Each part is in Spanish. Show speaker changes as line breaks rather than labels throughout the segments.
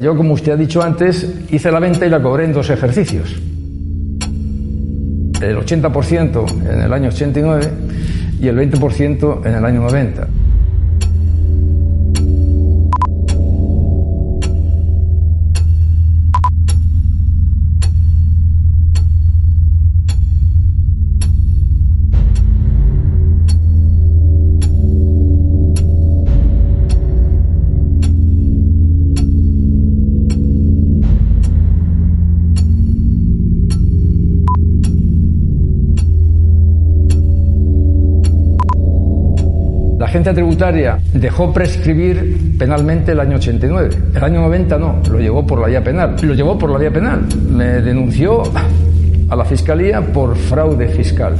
Yo, como usted ha dicho antes, hice la venta y la cobré en dos ejercicios. El 80% en el año 89 y el 20% en el año 90. Agencia tributaria dejó prescribir penalmente el año 89. El año 90 no, lo llevó por la vía penal. Lo llevó por la vía penal. Me denunció a la fiscalía por fraude fiscal.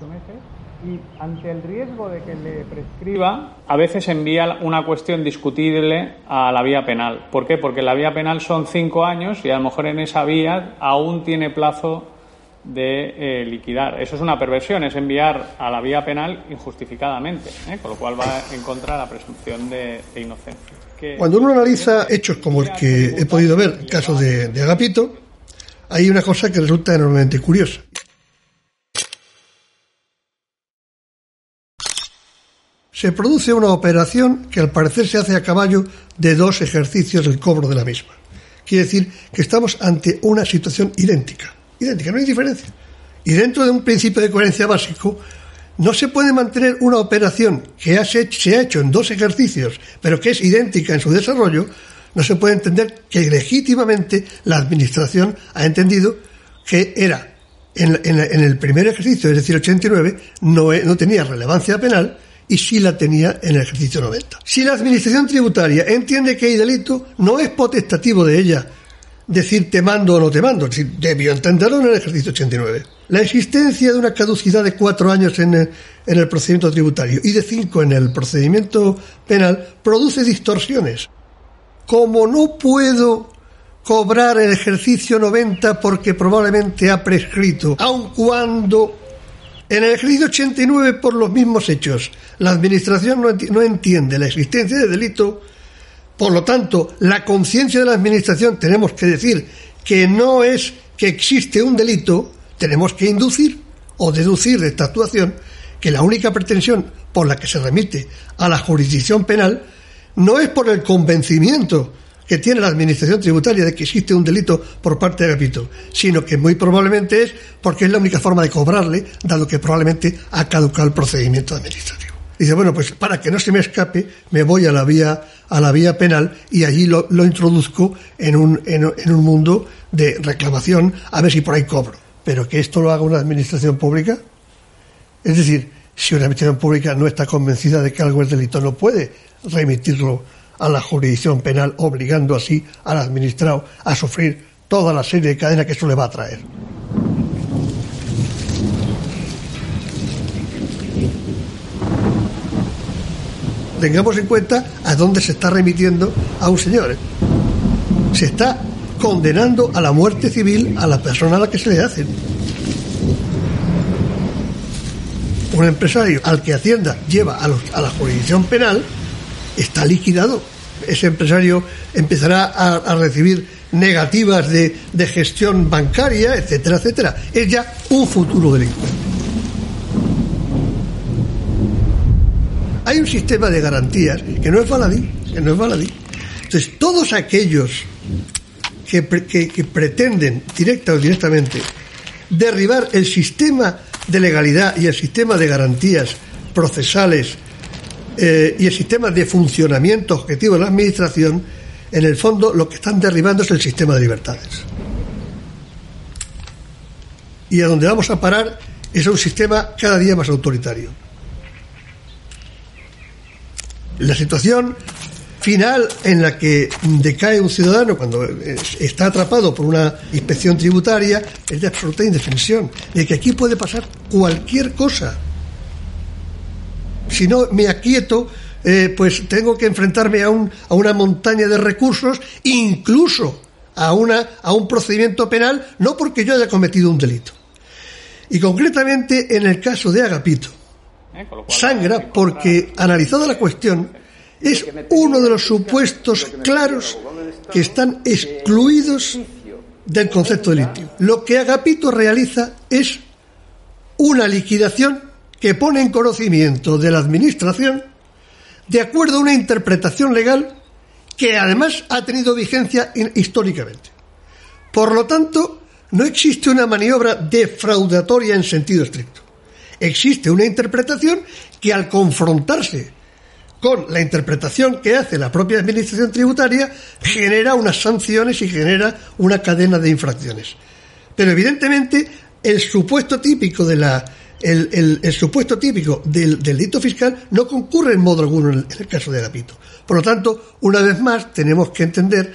18 meses. Y ante el riesgo de que le prescriba, a veces envía una cuestión discutible a la vía penal. ¿Por qué? Porque la vía penal son cinco años y a lo mejor en esa vía aún tiene plazo de eh, liquidar. Eso es una perversión, es enviar a la vía penal injustificadamente, ¿eh? con lo cual va en contra de la presunción de, de inocencia. Que-
Cuando uno analiza hechos como el que he podido ver, el caso de, de Agapito, hay una cosa que resulta enormemente curiosa. Se produce una operación que al parecer se hace a caballo de dos ejercicios del cobro de la misma. Quiere decir que estamos ante una situación idéntica. Idéntica, no hay diferencia. Y dentro de un principio de coherencia básico, no se puede mantener una operación que se ha hecho en dos ejercicios, pero que es idéntica en su desarrollo, no se puede entender que legítimamente la Administración ha entendido que era en, en en el primer ejercicio, es decir, 89, no, e- no tenía relevancia penal y sí la tenía en el ejercicio 90. Si la Administración tributaria entiende que hay delito, no es potestativo de ella decir te mando o no te mando, debió entenderlo en el ejercicio 89. La existencia de una caducidad de cuatro años en el, en el procedimiento tributario y de cinco en el procedimiento penal produce distorsiones. Como no puedo cobrar el ejercicio 90 porque probablemente ha prescrito, aun cuando en el ejercicio 89 por los mismos hechos la administración no, enti- no entiende la existencia de delito, por lo tanto, la conciencia de la Administración tenemos que decir que no es que existe un delito, tenemos que inducir o deducir de esta actuación que la única pretensión por la que se remite a la jurisdicción penal no es por el convencimiento que tiene la Administración tributaria de que existe un delito por parte de Agapito, sino que muy probablemente es porque es la única forma de cobrarle, dado que probablemente ha caducado el procedimiento administrativo. Dice, bueno, pues para que no se me escape, me voy a la vía, a la vía penal y allí lo, lo introduzco en un, en, en un mundo de reclamación, a ver si por ahí cobro. Pero que esto lo haga una administración pública. Es decir, si una administración pública no está convencida de que algo es delito, no puede remitirlo a la jurisdicción penal, obligando así al administrado a sufrir toda la serie de cadenas que eso le va a traer. tengamos en cuenta a dónde se está remitiendo a un señor. ¿eh? Se está condenando a la muerte civil a la persona a la que se le hacen. Un empresario al que Hacienda lleva a la jurisdicción penal está liquidado. Ese empresario empezará a, recibir negativas de, gestión bancaria, etcétera, etcétera. Es ya un futuro delincuente. hay un sistema de garantías que no es baladí, que no es baladí. Entonces, todos aquellos que, que- que pretenden, directa o directamente, derribar el sistema de legalidad y el sistema de garantías procesales eh, y el sistema de funcionamiento objetivo de la Administración, en el fondo lo que están derribando es el sistema de libertades. Y a donde vamos a parar es a un sistema cada día más autoritario. La situación final en la que decae un ciudadano cuando eh, está atrapado por una inspección tributaria es de absoluta indefensión, de que aquí puede pasar cualquier cosa. Si no me aquieto, eh, pues tengo que enfrentarme a, un, a una montaña de recursos, incluso a, una, a un procedimiento penal, no porque yo haya cometido un delito. Y concretamente en el caso de Agapito,
¿eh?
Sangra porque, analizada la cuestión, es uno de los supuestos claros que están excluidos del concepto delictivo. Lo que Agapito realiza es una liquidación que pone en conocimiento de la Administración de acuerdo a una interpretación legal que además ha tenido vigencia históricamente. Por lo tanto, no existe una maniobra defraudatoria en sentido estricto. Existe una interpretación que al confrontarse con la interpretación que hace la propia Administración tributaria genera unas sanciones y genera una cadena de infracciones. Pero evidentemente el supuesto típico de la el, el- supuesto típico del, del delito fiscal no concurre en modo alguno en el, en el caso de Agapito. Por lo tanto, una vez más, tenemos que entender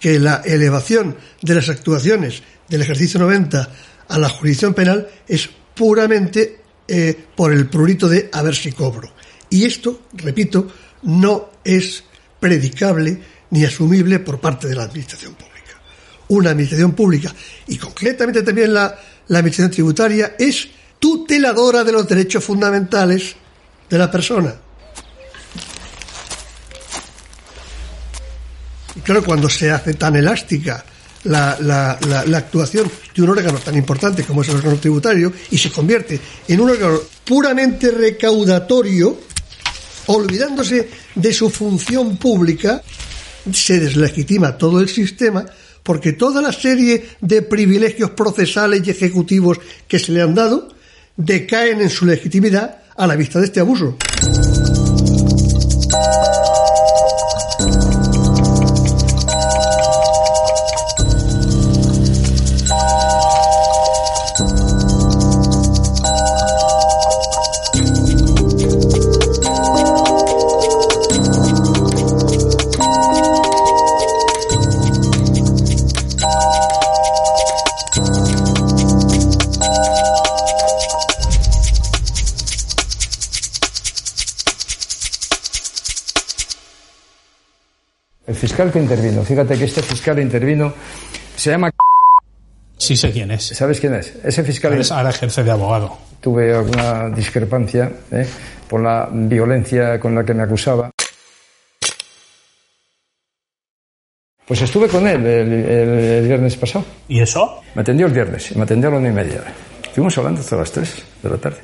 que la elevación de las actuaciones del ejercicio 90 a la jurisdicción penal es puramente eh, por el prurito de a ver si cobro. Y esto, repito, no es predicable ni asumible por parte de la Administración Pública. Una Administración Pública, y concretamente también la, la Administración Tributaria, es tuteladora de los derechos fundamentales de la persona. Y claro, cuando se hace tan elástica la, la- la- la actuación de un órgano tan importante como es el órgano tributario y se convierte en un órgano puramente recaudatorio, olvidándose de su función pública, se deslegitima todo el sistema porque toda la serie de privilegios procesales y ejecutivos que se le han dado decaen en su legitimidad a la vista de este abuso.
Fiscal que intervino, fíjate que este fiscal intervino, se llama...
Sí sé quién es.
¿Sabes quién es? Ese fiscal
Ahora, ahora ejerce de abogado.
tuve alguna discrepancia ¿eh? por la violencia con la que me acusaba. Pues estuve con él el, el- el viernes pasado.
¿Y eso?
Me atendió el viernes me atendió a la una y media. Estuvimos hablando hasta las tres de la tarde.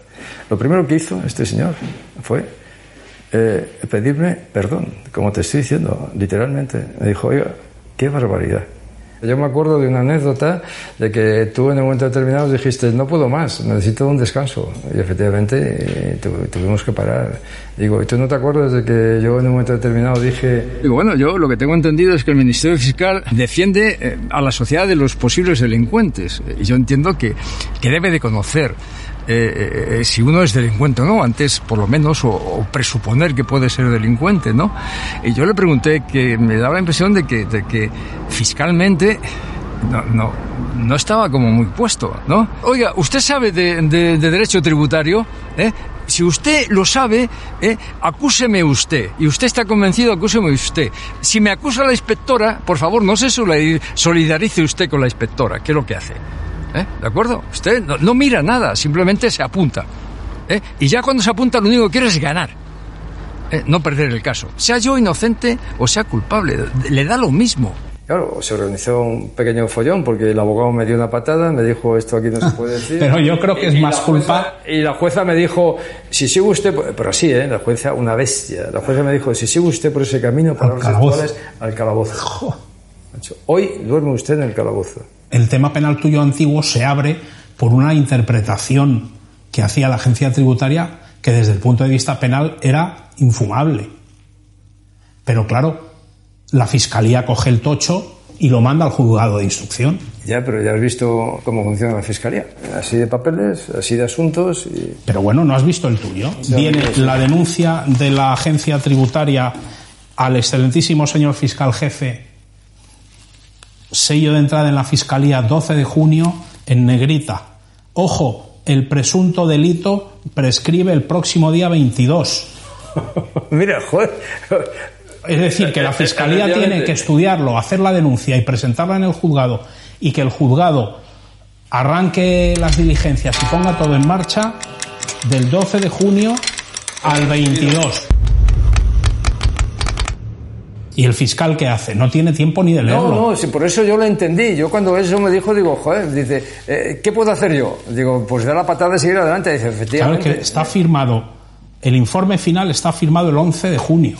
Lo primero que hizo este señor fue eh, pedirme perdón, como te estoy diciendo, literalmente. Me dijo, oiga, qué barbaridad. Yo me acuerdo de una anécdota de que tú en un momento determinado dijiste, no puedo más, necesito un descanso. Y efectivamente eh, tu- tuvimos que parar. Digo, ¿y tú no te acuerdas de que yo en un momento determinado dije... Digo, bueno, yo lo que tengo entendido es que el Ministerio Fiscal defiende eh, a la sociedad de los posibles delincuentes. Y yo entiendo que, que debe de conocer eh, eh, eh, si uno es delincuente o no, antes por lo menos, o, o presuponer que puede ser delincuente, ¿no? Y yo le pregunté que me daba la impresión de que, de que fiscalmente no, no, no estaba como muy puesto, ¿no? Oiga, ¿usted sabe de, de- de derecho tributario? ¿Eh? Si usted lo sabe, ¿eh? acúseme usted. Y usted está convencido, acúseme usted. Si me acusa la inspectora, por favor, no se solidari- solidarice usted con la inspectora, que es lo que hace. ¿Eh? ¿De acuerdo? Usted no, no mira nada, simplemente se apunta. ¿Eh? Y ya cuando se apunta lo único que quiere es ganar. ¿Eh? No perder el caso. Sea yo inocente o sea culpable, le da lo mismo. Claro, se organizó un pequeño follón porque el abogado me dio una patada, me dijo esto aquí no se puede decir.
Pero yo creo que es
Y
más culpa-
jueza- y la jueza me dijo, si sigue usted, por- pero así, ¿eh? La jueza, una bestia. La jueza me dijo, si sigue usted por ese camino, palabras
calabozo.
actuales, al calabozo. Hoy duerme usted en el calabozo.
El tema penal tuyo antiguo se abre por una interpretación que hacía la agencia tributaria que desde el punto de vista penal era infumable. Pero claro, la fiscalía coge el tocho y lo manda al juzgado de instrucción.
Ya, pero ya has visto cómo funciona la fiscalía. Así de papeles, así de asuntos y...
Pero bueno, no has visto el tuyo. Viene la denuncia de la agencia tributaria al excelentísimo señor fiscal jefe, sello de entrada en la fiscalía 12 de junio en negrita. Ojo, el presunto delito prescribe el próximo día 22.
Mira, joder.
Es decir, que la fiscalía tiene que estudiarlo, hacer la denuncia y presentarla en el juzgado y que el juzgado arranque las diligencias y ponga todo en marcha del 12 de junio al 22. ¿Y el fiscal qué hace? No tiene tiempo ni de leerlo.
No, no, sí, por eso yo lo entendí. Yo cuando eso me dijo, digo, joder, dice, eh, ¿qué puedo hacer yo? Digo, pues dar la patada y seguir adelante. Dice, efectivamente.
Claro que está firmado, el informe final está firmado el 11 de junio.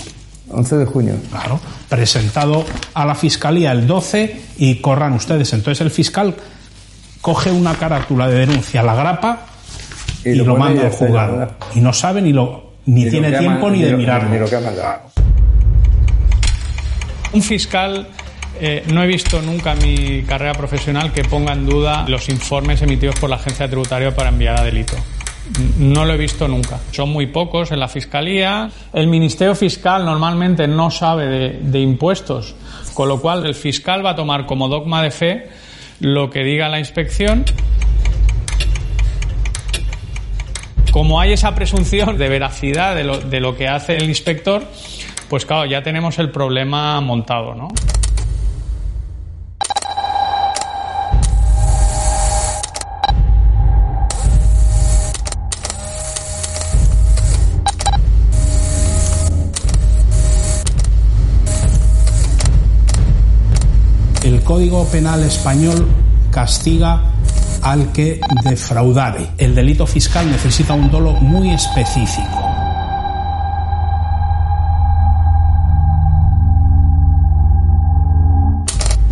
11 de junio.
Claro, presentado a la fiscalía el 12 y corran ustedes. Entonces el fiscal coge una carátula de denuncia, la grapa y,
Y lo
manda al juzgado. Y no sabe ni lo ni tiene tiempo ni de
lo-
mirarlo.
Ni lo que ha mandado.
Un fiscal, eh, no he visto nunca en mi carrera profesional que ponga en duda los informes emitidos por la agencia tributaria para enviar a delito. No lo he visto nunca. Son muy pocos en la fiscalía. El Ministerio Fiscal normalmente no sabe de, impuestos, con lo cual el fiscal va a tomar como dogma de fe lo que diga la inspección. Como hay esa presunción de veracidad de lo que hace el inspector, pues claro, ya tenemos el problema montado, ¿no?
El Código Penal español castiga al que defraudare. El delito fiscal necesita un dolo muy específico.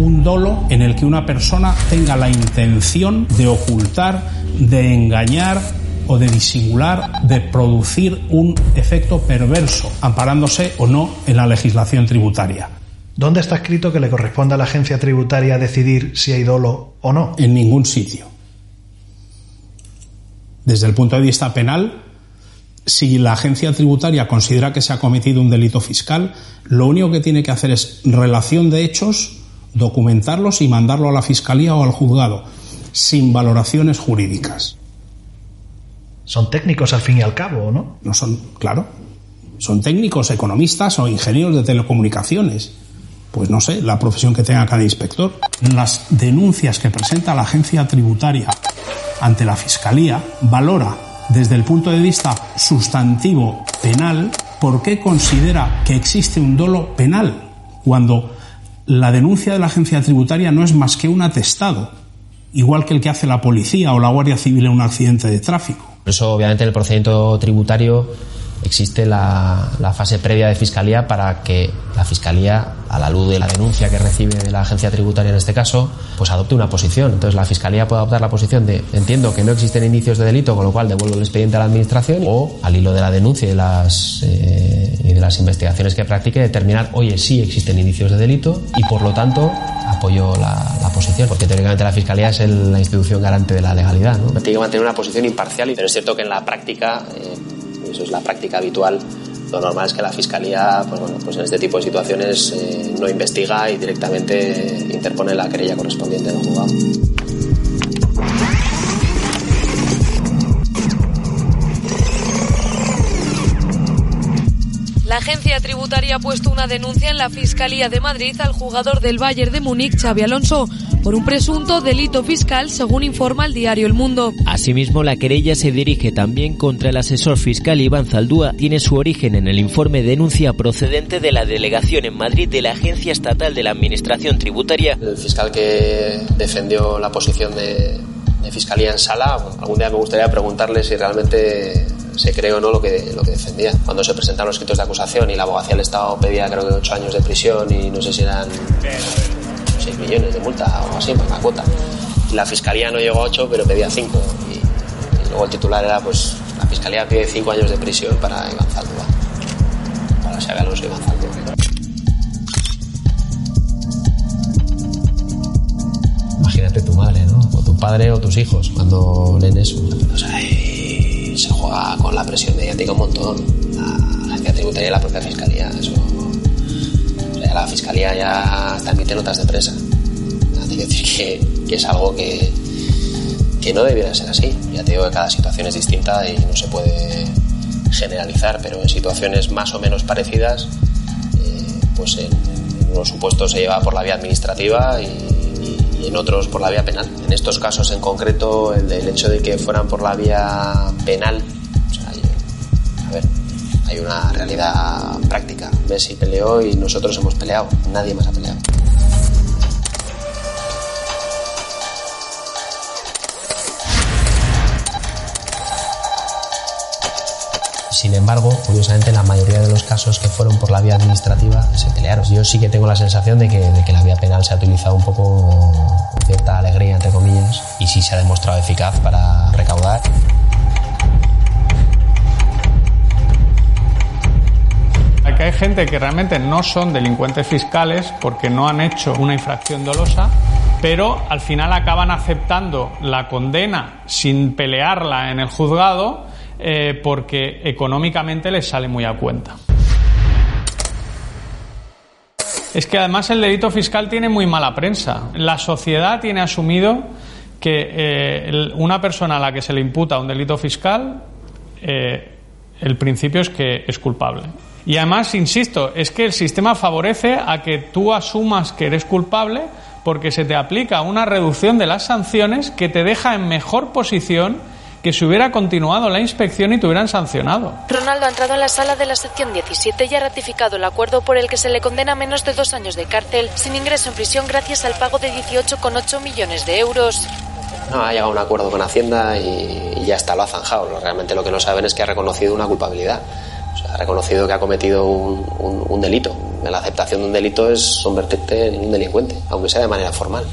Un dolo en el que una persona tenga la intención de ocultar, de engañar o de disimular, de producir un efecto perverso, amparándose o no en la legislación tributaria.
¿Dónde está escrito que le corresponde a la agencia tributaria decidir si hay dolo o no?
en ningún sitio. Desde el punto de vista penal, si la agencia tributaria considera que se ha cometido un delito fiscal, lo único que tiene que hacer es relación de hechos, documentarlos y mandarlo a la fiscalía o al juzgado, sin valoraciones jurídicas.
Son técnicos al fin y al cabo, ¿no?
No son, claro, son técnicos, economistas o ingenieros de telecomunicaciones. Pues no sé, la profesión que tenga cada inspector. Las denuncias que presenta la agencia tributaria ante la fiscalía valora desde el punto de vista sustantivo penal por qué considera que existe un dolo penal cuando la denuncia de la agencia tributaria no es más que un atestado, igual que el que hace la policía o la Guardia Civil en un accidente de tráfico.
Por eso, obviamente, en el procedimiento tributario existe la, fase previa de fiscalía para que la fiscalía, a la luz de la denuncia que recibe de la agencia tributaria en este caso, pues adopte una posición. Entonces, la fiscalía puede adoptar la posición de entiendo que no existen indicios de delito, con lo cual devuelvo el expediente a la administración, o al hilo de la denuncia y de las, eh, de las investigaciones que practique, determinar, oye, sí existen indicios de delito y por lo tanto apoyo la, la posición, porque teóricamente la fiscalía es el- la institución garante de la legalidad. ¿no? Tiene que mantener una posición imparcial, pero es cierto que en la práctica, eh, eso es la práctica habitual, lo normal es que la fiscalía, pues pues en este tipo de situaciones eh, no investiga y directamente interpone la querella correspondiente en el juzgado.
La agencia tributaria ha puesto una denuncia en la Fiscalía de Madrid al jugador del Bayern de Múnich, Xavi Alonso, por un presunto delito fiscal, según informa el diario El Mundo.
Asimismo, la querella se dirige también contra el asesor fiscal Iván Zaldúa. Tiene su origen en el informe denuncia procedente de la delegación en Madrid de la Agencia Estatal de la Administración Tributaria.
El fiscal que defendió la posición de, de fiscalía en sala, algún día me gustaría preguntarle si realmente se cree o no lo que, lo que defendía. Cuando se presentaron los escritos de acusación y la abogacía del Estado pedía creo que ocho años de prisión y no sé si eran 6 millones de multa o algo así, más la cuota. La fiscalía no llegó a 8, pero pedía 5. Y, y luego el titular era, pues, la fiscalía pide 5 años de prisión para Iván Zaldúa. Para Xabi Alonso Iván Zaldúa. Imagínate tu madre, ¿no? O tu padre o tus hijos cuando leen eso. O sea, y se juega con la presión mediática un montón. La agencia tributaria y la propia fiscalía. Eso. o sea, la fiscalía ya está emite notas de presa. Hay que decir que, que es algo que, que no debiera ser así. Ya te digo que cada situación es distinta y no se puede generalizar, pero en situaciones más o menos parecidas, eh, pues en, unos supuestos se lleva por la vía administrativa y, en otros por la vía penal. En estos casos en concreto, el, hecho de que fueran por la vía penal, a ver, hay una realidad práctica. Messi peleó y nosotros hemos peleado, nadie más ha peleado. Sin embargo, curiosamente, en la mayoría de los casos que fueron por la vía administrativa se pelearon. Yo sí que tengo la sensación de que, la vía penal se ha utilizado un poco con cierta alegría, entre comillas, y sí se ha demostrado eficaz para recaudar.
Aquí hay gente que realmente no son delincuentes fiscales porque no han hecho una infracción dolosa, pero al final acaban aceptando la condena sin pelearla en el juzgado eh, porque económicamente les sale muy a cuenta. Es que además el delito fiscal tiene muy mala prensa. La sociedad tiene asumido que eh, una persona a la que se le imputa un delito fiscal, eh, el principio es que es culpable. Y además, insisto, es que el sistema favorece a que tú asumas que eres culpable porque se te aplica una reducción de las sanciones que te deja en mejor posición que se hubiera continuado la inspección y te hubieran sancionado.
Ronaldo ha entrado en la sala de la sección 17 y ha ratificado el acuerdo por el que se le condena menos de dos años de cárcel sin ingreso en prisión gracias al pago de 18,8 millones de euros.
No, ha llegado a un acuerdo con Hacienda y, ya está, lo ha zanjado. Realmente lo que no saben es que ha reconocido una culpabilidad. ha reconocido que ha cometido un, un delito. La aceptación de un delito es convertirte en un delincuente, aunque sea de manera formal.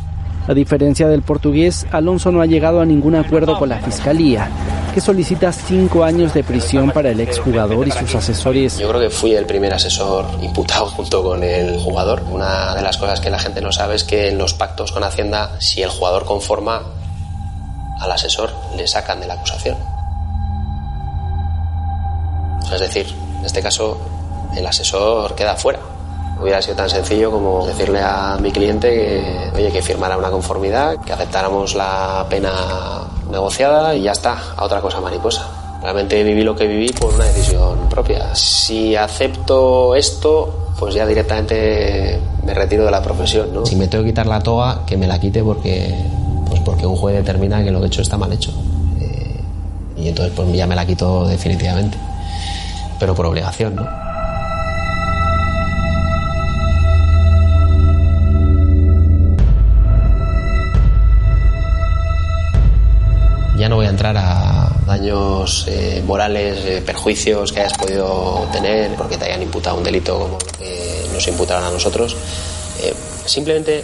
A diferencia del portugués, Alonso no ha llegado a ningún acuerdo con la Fiscalía, que solicita cinco años de prisión para el exjugador y sus asesores.
Yo creo que fui el primer asesor imputado junto con el jugador. Una de las cosas que la gente no sabe es que en los pactos con Hacienda, si el jugador conforma al asesor, le sacan de la acusación. es decir, en este caso, el asesor queda fuera Hubiera sido tan sencillo como decirle a mi cliente que, oye, que firmara una conformidad, que aceptáramos la pena negociada y ya está, a otra cosa mariposa. Realmente viví lo que viví por una decisión propia. Si acepto esto, pues ya directamente me retiro de la profesión, ¿no? Si me tengo que quitar la toga, que me la quite porque, pues porque un juez determina que lo que he hecho está mal hecho. Eh, y entonces pues ya me la quito definitivamente. Pero por obligación, ¿no? Ya no voy a entrar a daños eh, morales, eh, perjuicios que hayas podido tener porque te hayan imputado un delito como lo nos imputaron a nosotros. Eh, simplemente,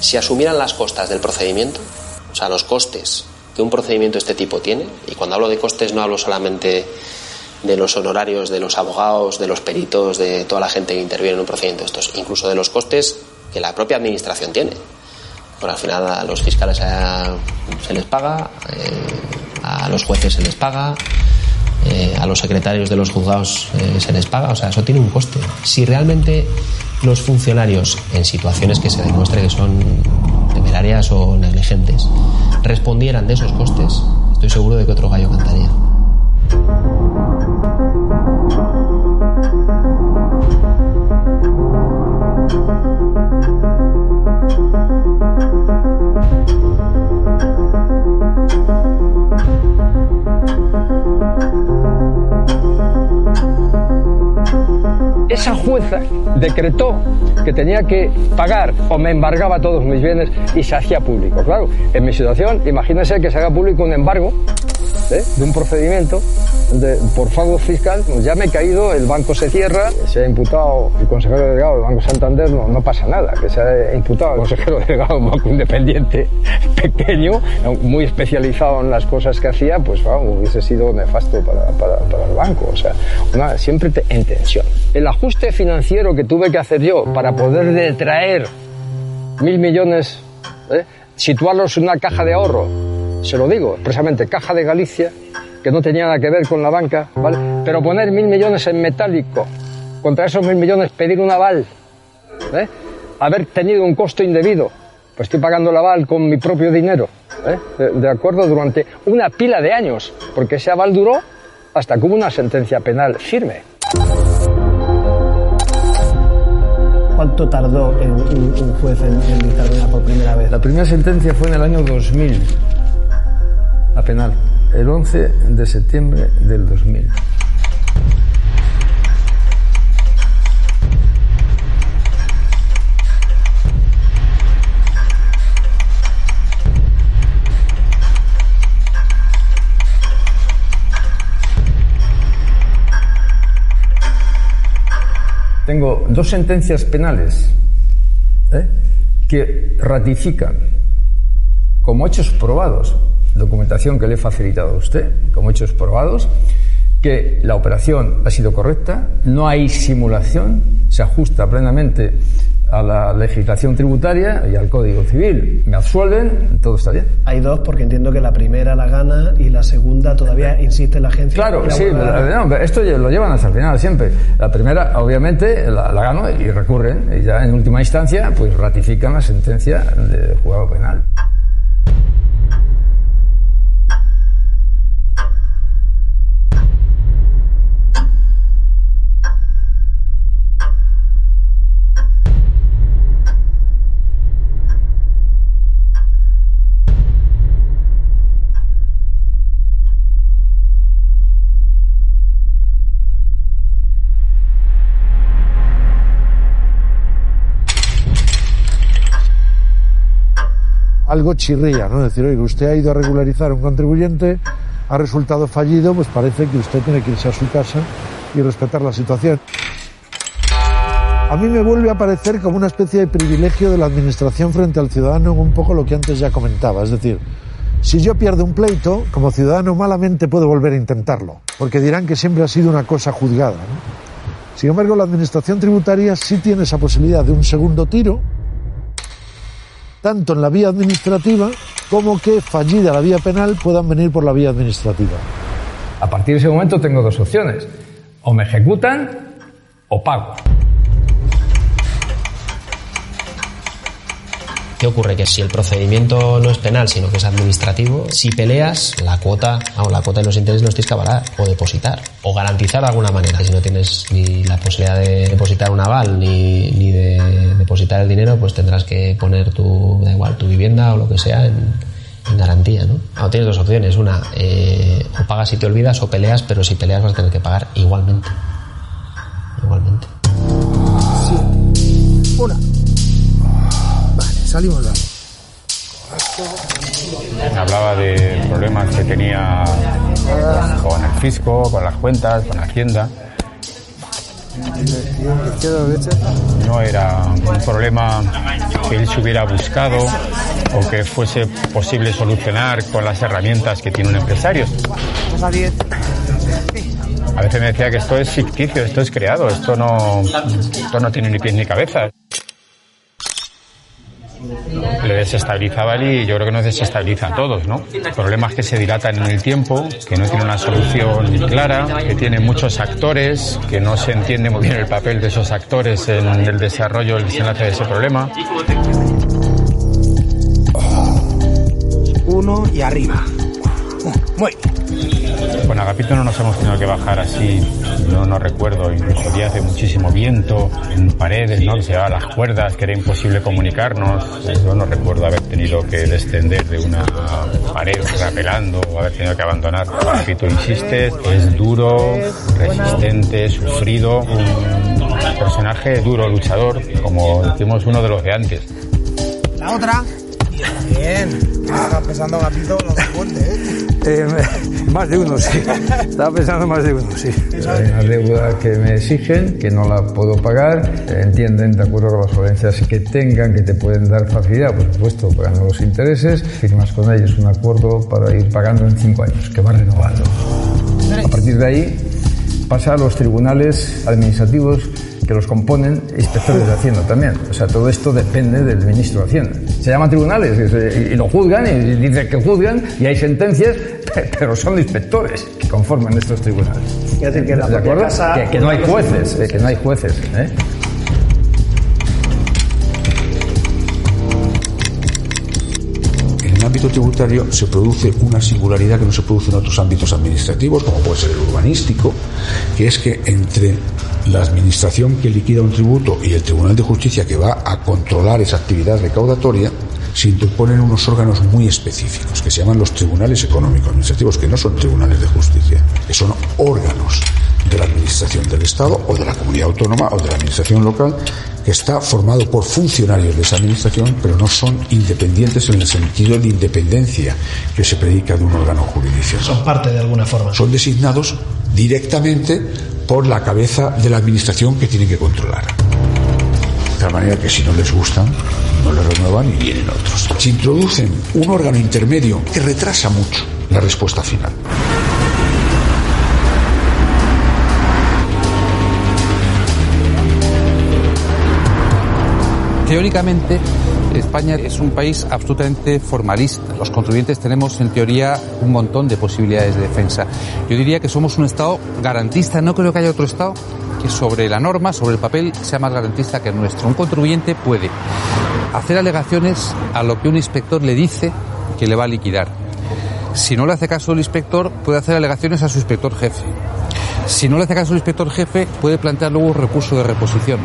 si asumieran las costas del procedimiento, o sea, los costes que un procedimiento de este tipo tiene, y cuando hablo de costes no hablo solamente de los honorarios de los abogados, de los peritos, de toda la gente que interviene en un procedimiento de estos, incluso de los costes que la propia administración tiene. Porque al final a los fiscales se les paga, eh, a los jueces se les paga, eh, a los secretarios de los juzgados eh, se les paga, o sea, eso tiene un coste. Si realmente los funcionarios, en situaciones que se demuestre que son temerarias o negligentes, respondieran de esos costes, estoy seguro de que otro gallo cantaría.
Esa jueza decretó que tenía que pagar o me embargaba todos mis bienes y se hacía público. Claro, en mi situación, imagínense que se haga público un embargo ¿eh? de un procedimiento de, por fraude fiscal, ya me he caído, el banco se cierra, se ha imputado el consejero delegado del Banco Santander, no, no pasa nada, que se ha imputado el consejero delegado de un banco independiente pequeño, muy especializado en las cosas que hacía, pues hubiese sido nefasto para, para, para, el banco, o sea, una, siempre en tensión. El ajuste financiero que tuve que hacer yo para poder detraer mil millones, ¿eh? situarlos en una caja de ahorro, se lo digo, precisamente Caja de Galicia, que no tenía nada que ver con la banca, ¿vale? Pero poner mil millones en metálico, contra esos mil millones pedir un aval, ¿eh? haber tenido un costo indebido, pues estoy pagando el aval con mi propio dinero, ¿eh? de, acuerdo, durante una pila de años, porque ese aval duró hasta que hubo una sentencia penal firme.
¿Cuánto tardó en, un, un juez en, en dictaminar por primera vez?
La primera sentencia fue en el año 2000, penal, el 11 de septiembre del 2000. Tengo dos sentencias penales ¿eh? que ratifican como hechos probados, documentación que le he facilitado a usted, como hechos probados, que la operación ha sido correcta, no hay simulación, se ajusta plenamente a la legislación tributaria y al Código Civil. Me absuelven, todo está bien.
Hay dos, porque entiendo que la primera la gana y la segunda todavía insiste la agencia.
Claro,
la
sí,
vuelve a dar.
no, esto lo llevan hasta el final siempre. La primera, obviamente, la, la gano y recurren, y ya en última instancia, pues ratifican la sentencia del juzgado penal.
Algo chirría, ¿no? Decir, oye, usted ha ido a regularizar a un contribuyente, ha resultado fallido, pues parece que usted tiene que irse a su casa y respetar la situación. A mí me vuelve a parecer como una especie de privilegio de la administración frente al ciudadano, un poco lo que antes ya comentaba. Es decir, si yo pierdo un pleito, como ciudadano malamente puedo volver a intentarlo, porque dirán que siempre ha sido una cosa juzgada. Sin embargo, la administración tributaria sí tiene esa posibilidad de un segundo tiro, tanto en la vía administrativa como que fallida la vía penal puedan venir por la vía administrativa.
A partir de ese momento tengo dos opciones. O me ejecutan o pago.
¿Qué ocurre? Que si el procedimiento no es penal, sino que es administrativo, si peleas, la cuota, vamos, la cuota de los intereses los tienes que avalar o depositar o garantizar de alguna manera. Si no tienes ni la posibilidad de depositar un aval ni, ni de depositar el dinero, pues tendrás que poner tu, da igual, tu vivienda o lo que sea en, garantía, ¿no? Tienes dos opciones. Una, eh, o pagas y te olvidas o peleas, pero si peleas vas a tener que pagar igualmente. Igualmente.
Una. Salimos de.
Hablaba de problemas que tenía con el fisco, con las cuentas, con Hacienda. No era un problema que él se hubiera buscado o que fuese posible solucionar con las herramientas que tiene un empresario. A veces me decía que esto es ficticio, esto es creado, esto no, esto no tiene ni pies ni cabeza. Le desestabilizaba él y yo creo que nos desestabiliza a todos, ¿no? Problemas que se dilatan en el tiempo, que no tienen una solución clara, que tienen muchos actores, que no se entiende muy bien el papel de esos actores en el desarrollo, el desenlace de ese problema.
Uno y arriba. Muy
Con Agapito no nos hemos tenido que bajar así, no, recuerdo, incluso días de muchísimo viento, en paredes, ¿no? Se llevaban las cuerdas, que era imposible comunicarnos. Yo no recuerdo haber tenido que descender de una pared rapelando o haber tenido que abandonar. Agapito insiste, es duro, resistente, sufrido, un personaje duro, luchador, como decimos uno de los de antes.
La otra. Bien. Estaba pensando Gapito lo que fuerte, ¿eh?
Eh, más de uno, sí. Estaba pensando más de uno, sí. Hay una deuda que me exigen, que no la puedo pagar. Entienden, de acuerdo con las solvencias que tengan, que te pueden dar facilidad, por supuesto, pagando los intereses. Firmas con ellos un acuerdo para ir pagando en cinco años, que va renovando. A partir de ahí pasa a los tribunales administrativos que los componen inspectores de Hacienda también. O sea, todo esto depende del ministro de Hacienda. Se llaman tribunales y, se- y lo juzgan y dicen que juzgan y hay sentencias, pero son inspectores que conforman estos tribunales.
Quiero decir que la
¿De
casa-
Que, que no hay jueces, eh, que no hay jueces. ¿eh?
Ámbito tributario se produce una singularidad que no se produce en otros ámbitos administrativos, como puede ser el urbanístico, que es que entre la administración que liquida un tributo y el Tribunal de Justicia que va a controlar esa actividad recaudatoria, se interponen unos órganos muy específicos que se llaman los tribunales económicos administrativos, que no son tribunales de justicia, que son órganos de la administración del Estado o de la comunidad autónoma o de la administración local que está formado por funcionarios de esa administración, pero no son independientes en el sentido de independencia que se predica de un órgano jurisdiccional.
Son parte de alguna forma.
Son designados directamente por la cabeza de la administración que tienen que controlar. De tal manera que si no les gustan, no les renuevan y vienen otros. Se introducen un órgano intermedio que retrasa mucho la respuesta final.
Teóricamente, España es un país absolutamente formalista. Los contribuyentes tenemos, en teoría, un montón de posibilidades de defensa. Yo diría que somos un Estado garantista. No creo que haya otro Estado que sobre la norma, sobre el papel, sea más garantista que el nuestro. Un contribuyente puede hacer alegaciones a lo que un inspector le dice que le va a liquidar. Si no le hace caso el inspector, puede hacer alegaciones a su inspector jefe. Si no le hace caso el inspector jefe, puede plantear luego un recurso de reposición.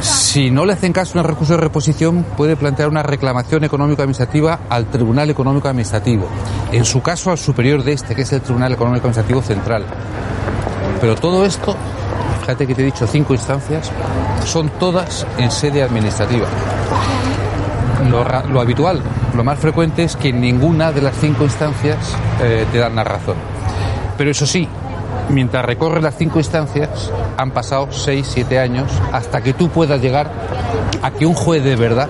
Si no le hacen caso un recurso de reposición, puede plantear una reclamación económico-administrativa al Tribunal Económico Administrativo. En su caso, al superior de este, que es el Tribunal Económico Administrativo Central. Pero todo esto, fíjate que te he dicho cinco instancias, son todas en sede administrativa. Lo, ra- lo habitual, lo más frecuente es que en ninguna de las cinco instancias eh, te dan la razón. Pero eso sí, mientras recorres las cinco instancias, han pasado seis, siete años hasta que tú puedas llegar a que un juez de verdad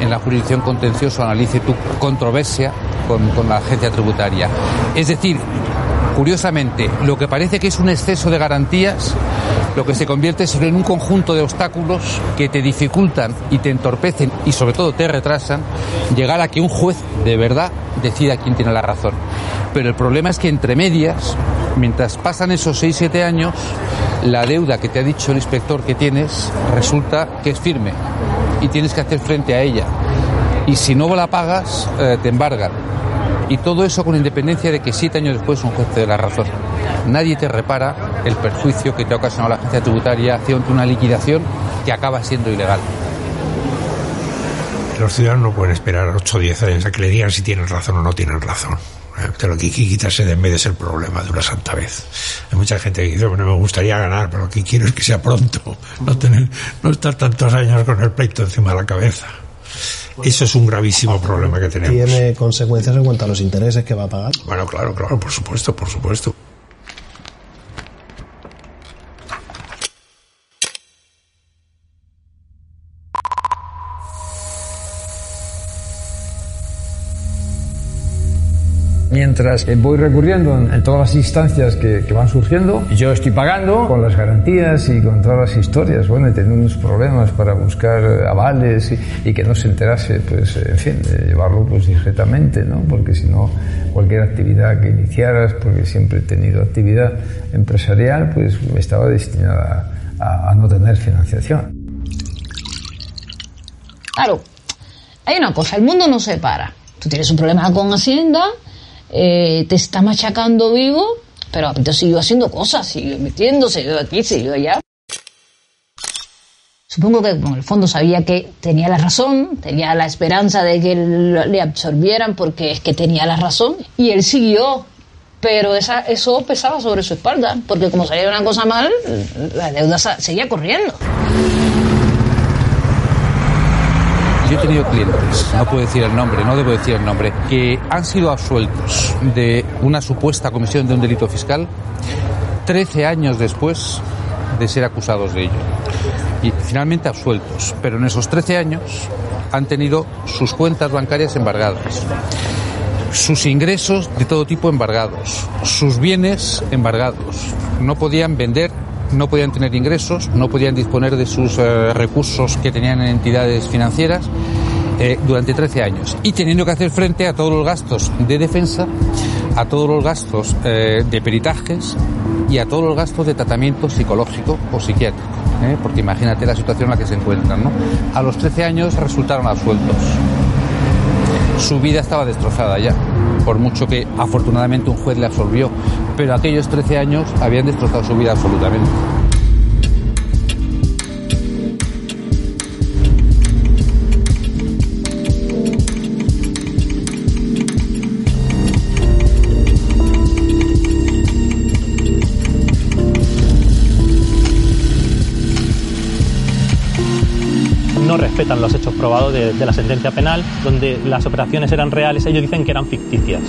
en la jurisdicción contencioso analice tu controversia con, la agencia tributaria. Es decir, curiosamente, lo que parece que es un exceso de garantías, lo que se convierte en un conjunto de obstáculos que te dificultan y te entorpecen y sobre todo te retrasan llegar a que un juez de verdad decida quién tiene la razón. Pero el problema es que entre medias, mientras pasan esos 6-7 años, la deuda que te ha dicho el inspector que tienes resulta que es firme y tienes que hacer frente a ella. Y si no la pagas, eh, te embargan. Y todo eso con independencia de que siete años después un juez te dé la razón. Nadie te repara el perjuicio que te ha ocasionado la agencia tributaria haciendo una liquidación que acaba siendo ilegal.
Los ciudadanos no pueden esperar 8 o 10 años a que le digan si tienen razón o no tienen razón. Pero lo que quitarse de en vez de ser problema de una santa vez. Hay mucha gente que dice, bueno, me gustaría ganar, pero lo que quiero es que sea pronto, no, tener, no estar tantos años con el pleito encima de la cabeza. Eso es un gravísimo problema que tenemos.
Tiene consecuencias en cuanto a los intereses que va a pagar.
Bueno, claro, claro, por supuesto, por supuesto.
Mientras eh, voy recurriendo en, todas las instancias que, que van surgiendo, yo estoy pagando con las garantías y con todas las historias, bueno, y teniendo unos problemas para buscar eh, avales y, y que no se enterase, pues, eh, en fin, de llevarlo pues discretamente, ¿no? Porque si no, cualquier actividad que iniciaras, porque siempre he tenido actividad empresarial, pues estaba destinada a, a no tener financiación.
Claro, hay una cosa, el mundo no se para. Tú tienes un problema con Hacienda, eh, te está machacando vivo, pero Apito siguió haciendo cosas, siguió metiéndose, siguió aquí, siguió allá. Supongo que en el fondo sabía que tenía la razón, tenía la esperanza de que le absorbieran porque es que tenía la razón, y él siguió. Pero esa, eso pesaba sobre su espalda, porque como salía una cosa mal, la deuda seguía corriendo.
Yo he tenido clientes, no puedo decir el nombre, no debo decir el nombre, que han sido absueltos de una supuesta comisión de un delito fiscal 13 años después de ser acusados de ello. Y finalmente absueltos. Pero en esos 13 años han tenido sus cuentas bancarias embargadas, sus ingresos de todo tipo embargados, sus bienes embargados. No podían vender, no podían tener ingresos, no podían disponer de sus eh, recursos que tenían en entidades financieras eh, durante 13 años y teniendo que hacer frente a todos los gastos de defensa, a todos los gastos eh, de peritajes y a todos los gastos de tratamiento psicológico o psiquiátrico. Porque imagínate la situación en la que se encuentran. A los 13 años resultaron absueltos. Su vida estaba destrozada ya, por mucho que afortunadamente un juez le absolvió, pero aquellos 13 años habían destrozado su vida absolutamente.
Respetan los hechos probados de, de, la sentencia penal, donde las operaciones eran reales, ellos dicen que eran ficticias.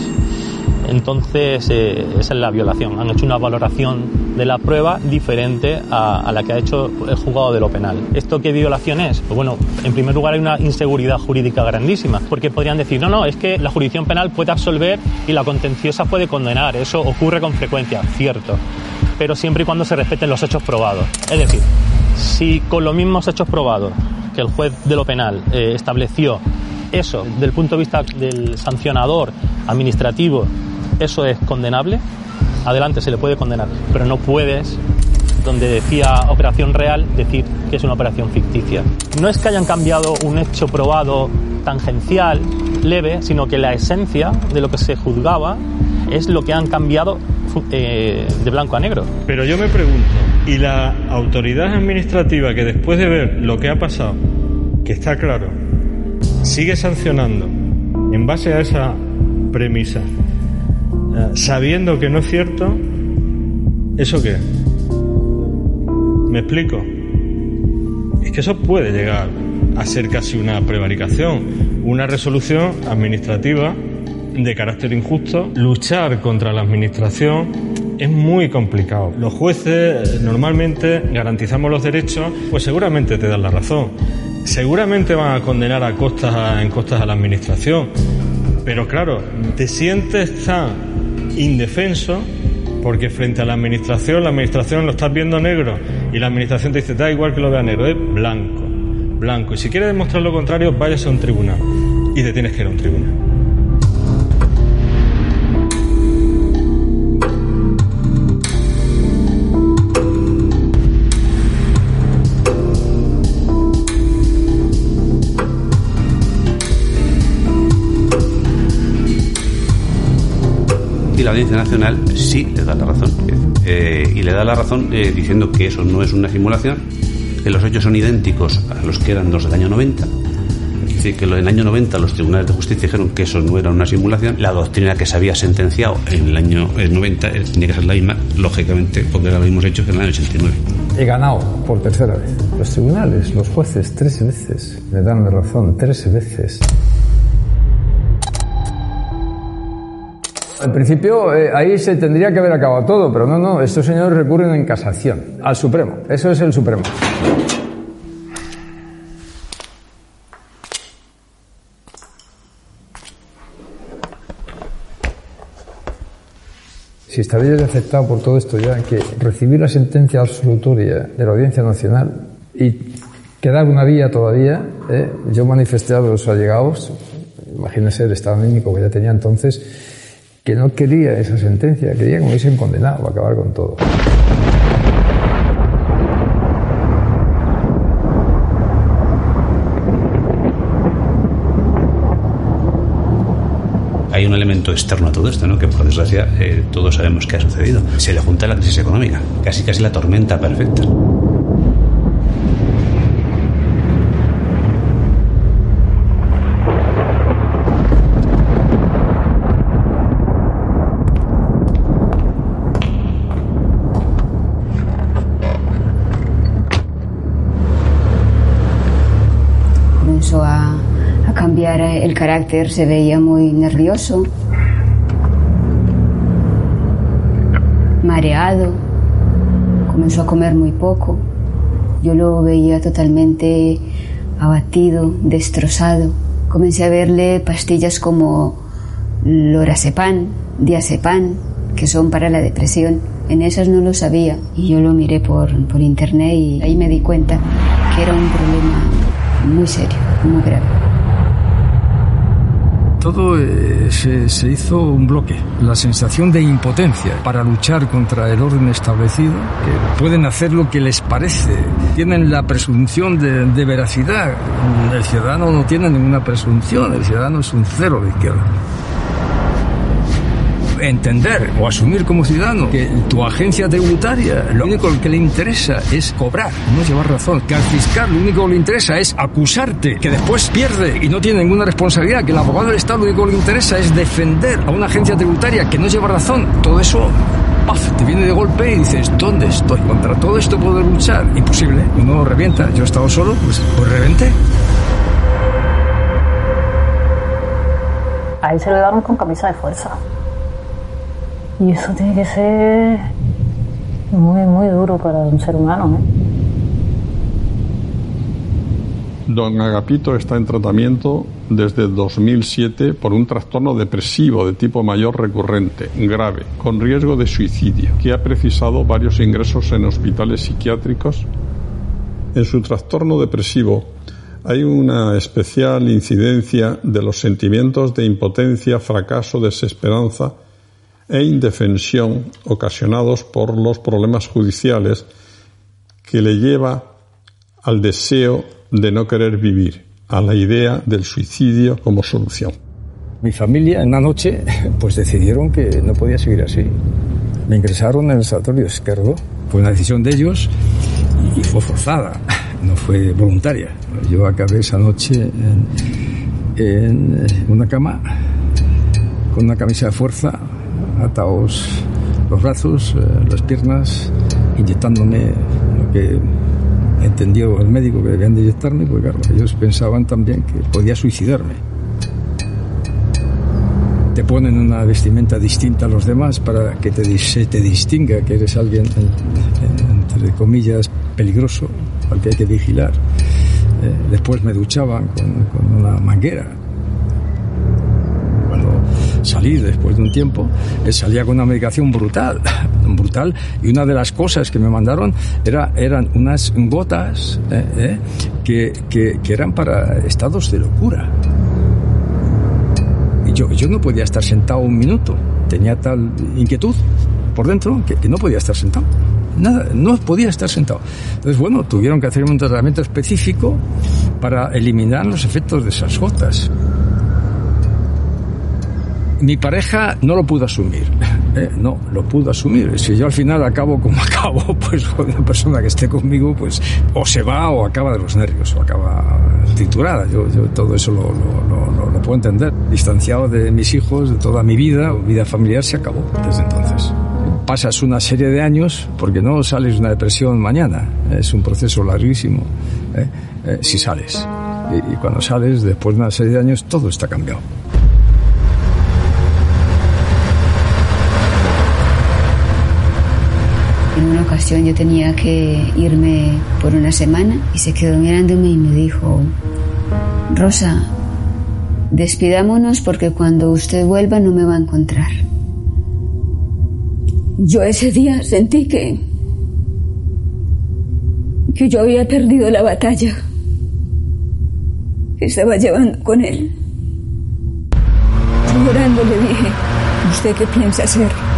Entonces, eh, esa es la violación. Han hecho una valoración de la prueba diferente a, a, la que ha hecho el juzgado de lo penal. ¿Esto qué violación es? Pues bueno, en primer lugar hay una inseguridad jurídica grandísima, porque podrían decir, no, no, es que la jurisdicción penal puede absolver y la contenciosa puede condenar. Eso ocurre con frecuencia, cierto, pero siempre y cuando se respeten los hechos probados. Es decir, si con los mismos hechos probados que el juez de lo penal eh, estableció eso, del punto de vista del sancionador administrativo, eso es condenable, adelante se le puede condenar, pero no puedes, donde decía operación real, decir que es una operación ficticia. No es que hayan cambiado un hecho probado tangencial, leve, sino que la esencia de lo que se juzgaba es lo que han cambiado eh, de blanco a negro.
Pero yo me pregunto, ¿y la autoridad administrativa que después de ver lo que ha pasado, que está claro, sigue sancionando en base a esa premisa, eh, sabiendo que no es cierto, ¿eso qué? ¿Me explico? Es que eso puede llegar a ser casi una prevaricación, una resolución administrativa de carácter injusto. Luchar contra la administración es muy complicado. Los jueces normalmente garantizamos los derechos, pues seguramente te dan la razón. Seguramente van a condenar a costas, en costas a la administración. Pero claro, te sientes tan indefenso porque frente a la administración, la administración lo estás viendo negro y la administración te dice, da igual que lo vea negro, es blanco, blanco. Y si quieres demostrar lo contrario, vayas a un tribunal y te tienes que ir a un tribunal.
La Audiencia Nacional sí le da la razón. Eh, y le da la razón eh, diciendo que eso no es una simulación, que los hechos son idénticos a los que eran los del año 90. Es decir, que en el año 90 los tribunales de justicia dijeron que eso no era una simulación. La doctrina que se había sentenciado en el año 90 eh, tenía que ser la misma, lógicamente, porque eran los mismos hechos que en el año 89.
He ganado por tercera vez. Los tribunales, los jueces, tres veces me dan la razón, tres veces. En principio, eh, ahí se tendría que haber acabado todo, pero no, no, estos señores recurren en casación al Supremo. Eso es el Supremo. Si estaréis afectado por todo esto ya, que recibir la sentencia absolutoria de la Audiencia Nacional y quedar una vía todavía, eh, yo manifesté a los allegados, imagínense el estado anímico que ya tenía entonces, que no quería esa sentencia, quería que me hubiesen condenado a acabar con todo.
Hay un elemento externo a todo esto, ¿no? que por desgracia eh, todos sabemos que ha sucedido. Se le junta la crisis económica, casi casi la tormenta perfecta.
comenzó a, a el carácter, se veía muy nervioso, mareado, comenzó a comer muy poco. Yo lo veía totalmente abatido, destrozado. Comencé a verle pastillas como lorazepam, diazepam, que son para la depresión. En esas no lo sabía y yo lo miré por, por internet y ahí me di cuenta que era un problema muy serio, muy grave.
Todo eh, se, se, hizo un bloque. La sensación de impotencia para luchar contra el orden establecido, que pueden hacer lo que les parece, tienen la presunción de, de veracidad. El ciudadano no tiene ninguna presunción, el ciudadano es un cero de izquierda entender o asumir como ciudadano que tu agencia tributaria lo único que le interesa es cobrar, no llevar razón. Que al fiscal lo único que le interesa es acusarte, que después pierde y no tiene ninguna responsabilidad. Que el abogado del Estado lo único que le interesa es defender a una agencia tributaria que no lleva razón. Todo eso te viene de golpe y dices, ¿dónde estoy? Contra todo esto puedo luchar. Imposible, uno revienta. Yo he estado solo, pues, pues reventé.
A se lo daron con camisa de fuerza. Y eso tiene que ser muy, muy duro para un ser humano. ¿eh?
Don Agapito está en tratamiento desde 2007 por un trastorno depresivo de tipo mayor recurrente, grave, con riesgo de suicidio, que ha precisado varios ingresos en hospitales psiquiátricos. En su trastorno depresivo hay una especial incidencia de los sentimientos de impotencia, fracaso, desesperanza, e indefensión ocasionados por los problemas judiciales que le lleva al deseo de no querer vivir, a la idea del suicidio como solución.
Mi familia en una noche pues decidieron que no podía seguir así. Me ingresaron en el sanatorio izquierdo. Fue una decisión de ellos y fue forzada, no fue voluntaria. Yo acabé esa noche en, en una cama con una camisa de fuerza atados los brazos, eh, las piernas, inyectándome lo que entendió el médico que debían de inyectarme, porque claro, ellos pensaban también que podía suicidarme. Te ponen una vestimenta distinta a los demás para que te, se te distinga que eres alguien, entre comillas, peligroso, al que hay que vigilar. Eh, después me duchaban con, con una manguera salir después de un tiempo, eh, salía con una medicación brutal, brutal, y una de las cosas que me mandaron era, eran unas gotas eh, eh, que, que, eran para estados de locura. Y yo, yo no podía estar sentado un minuto, tenía tal inquietud por dentro que, que no podía estar sentado. Nada, no podía estar sentado. Entonces, bueno, tuvieron que hacer un tratamiento específico para eliminar los efectos de esas gotas mi pareja no lo pudo asumir. ¿eh? No, lo pudo asumir. Si yo al final acabo como acabo, pues una persona que esté conmigo, pues o se va o acaba de los nervios, o acaba triturada. Yo, yo todo eso lo, lo, lo, lo, puedo entender. Distanciado de mis hijos, de toda mi vida, vida familiar, se acabó desde entonces. Pasas una serie de años porque no sales de una depresión mañana. Es un proceso larguísimo. ¿eh? Eh, si sales. Y, y cuando sales, después de una serie de años, todo está cambiado.
Yo tenía que irme por una semana y se quedó mirándome y me dijo, Rosa, despidámonos porque cuando usted vuelva no me va a encontrar. Yo ese día sentí que que yo había perdido la batalla que estaba llevando con él. Llorando le dije, ¿usted qué piensa hacer?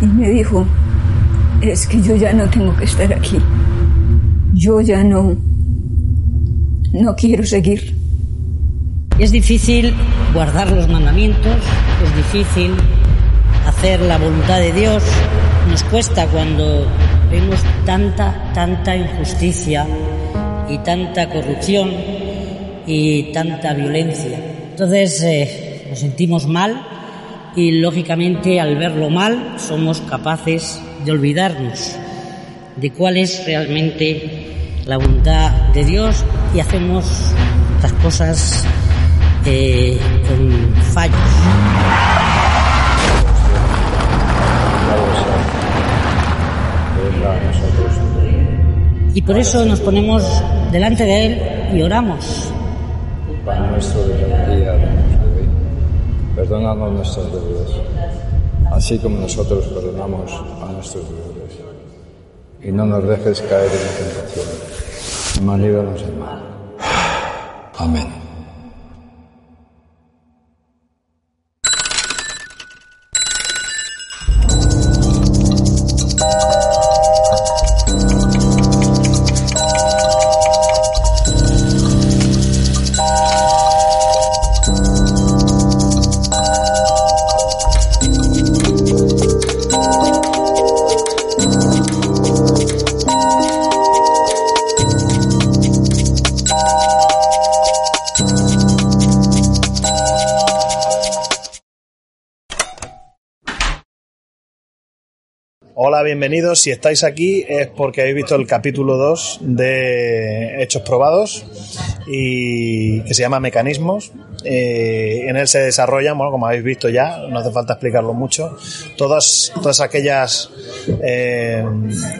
Y me dijo, es que yo ya no tengo que estar aquí. Yo ya no, no quiero seguir.
Es difícil guardar los mandamientos, es difícil hacer la voluntad de Dios. Nos cuesta cuando vemos tanta, tanta injusticia y tanta corrupción y tanta violencia. Entonces eh, nos sentimos mal y lógicamente al verlo mal somos capaces de olvidarnos de cuál es realmente la voluntad de Dios y hacemos las cosas eh, con fallos. Y por eso nos ponemos delante de Él y oramos.
Nuestro perdónanos nuestras deudas, así como nosotros perdonamos a nuestros deudores. Y no nos dejes caer en la tentación, mas líbranos del mal. Amén.
Bienvenidos. Si estáis aquí es porque habéis visto el capítulo 2 de Hechos Probados y que se llama Mecanismos. Eh, en él se desarrollan, bueno, como habéis visto ya, no hace falta explicarlo mucho, todas, todas aquellas eh,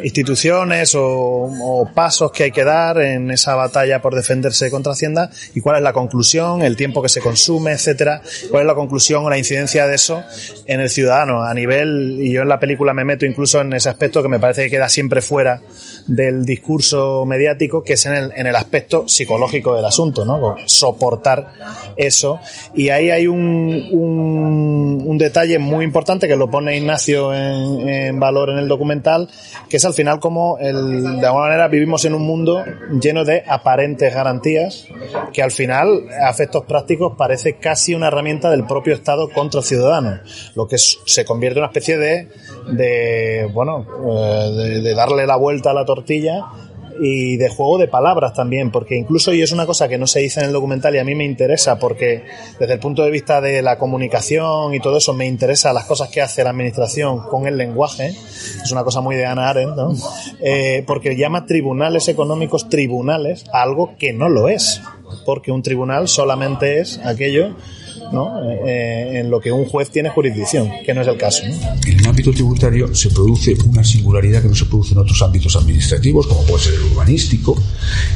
instituciones o, o pasos que hay que dar en esa batalla por defenderse contra Hacienda y cuál es la conclusión, el tiempo que se consume, etcétera, cuál es la conclusión o la incidencia de eso en el ciudadano a nivel, y yo en la película me meto incluso en ese aspecto que me parece que queda siempre fuera del discurso mediático, que es en el, en el aspecto psicológico del asunto, ¿no? Soportar eso. Y ahí hay un, un, detalle muy importante que lo pone Ignacio en, valor en el documental, que es al final como el, de alguna manera vivimos en un mundo lleno de aparentes garantías, que al final, a efectos prácticos, parece casi una herramienta del propio Estado contra el ciudadano, lo que se convierte en una especie de, de bueno, eh, de, darle la vuelta a la tortilla y de juego de palabras también, porque incluso, y es una cosa que no se dice en el documental y a mí me interesa, porque desde el punto de vista de la comunicación y todo eso, me interesa las cosas que hace la administración con el lenguaje, es una cosa muy de Ana Arendt, ¿no? Eh, porque llama tribunales económicos tribunales a algo que no lo es, porque un tribunal solamente es aquello ¿no? Eh, eh, en lo que un juez tiene jurisdicción, que no es el caso.
En el ámbito tributario se produce una singularidad que no se produce en otros ámbitos administrativos, como puede ser el urbanístico,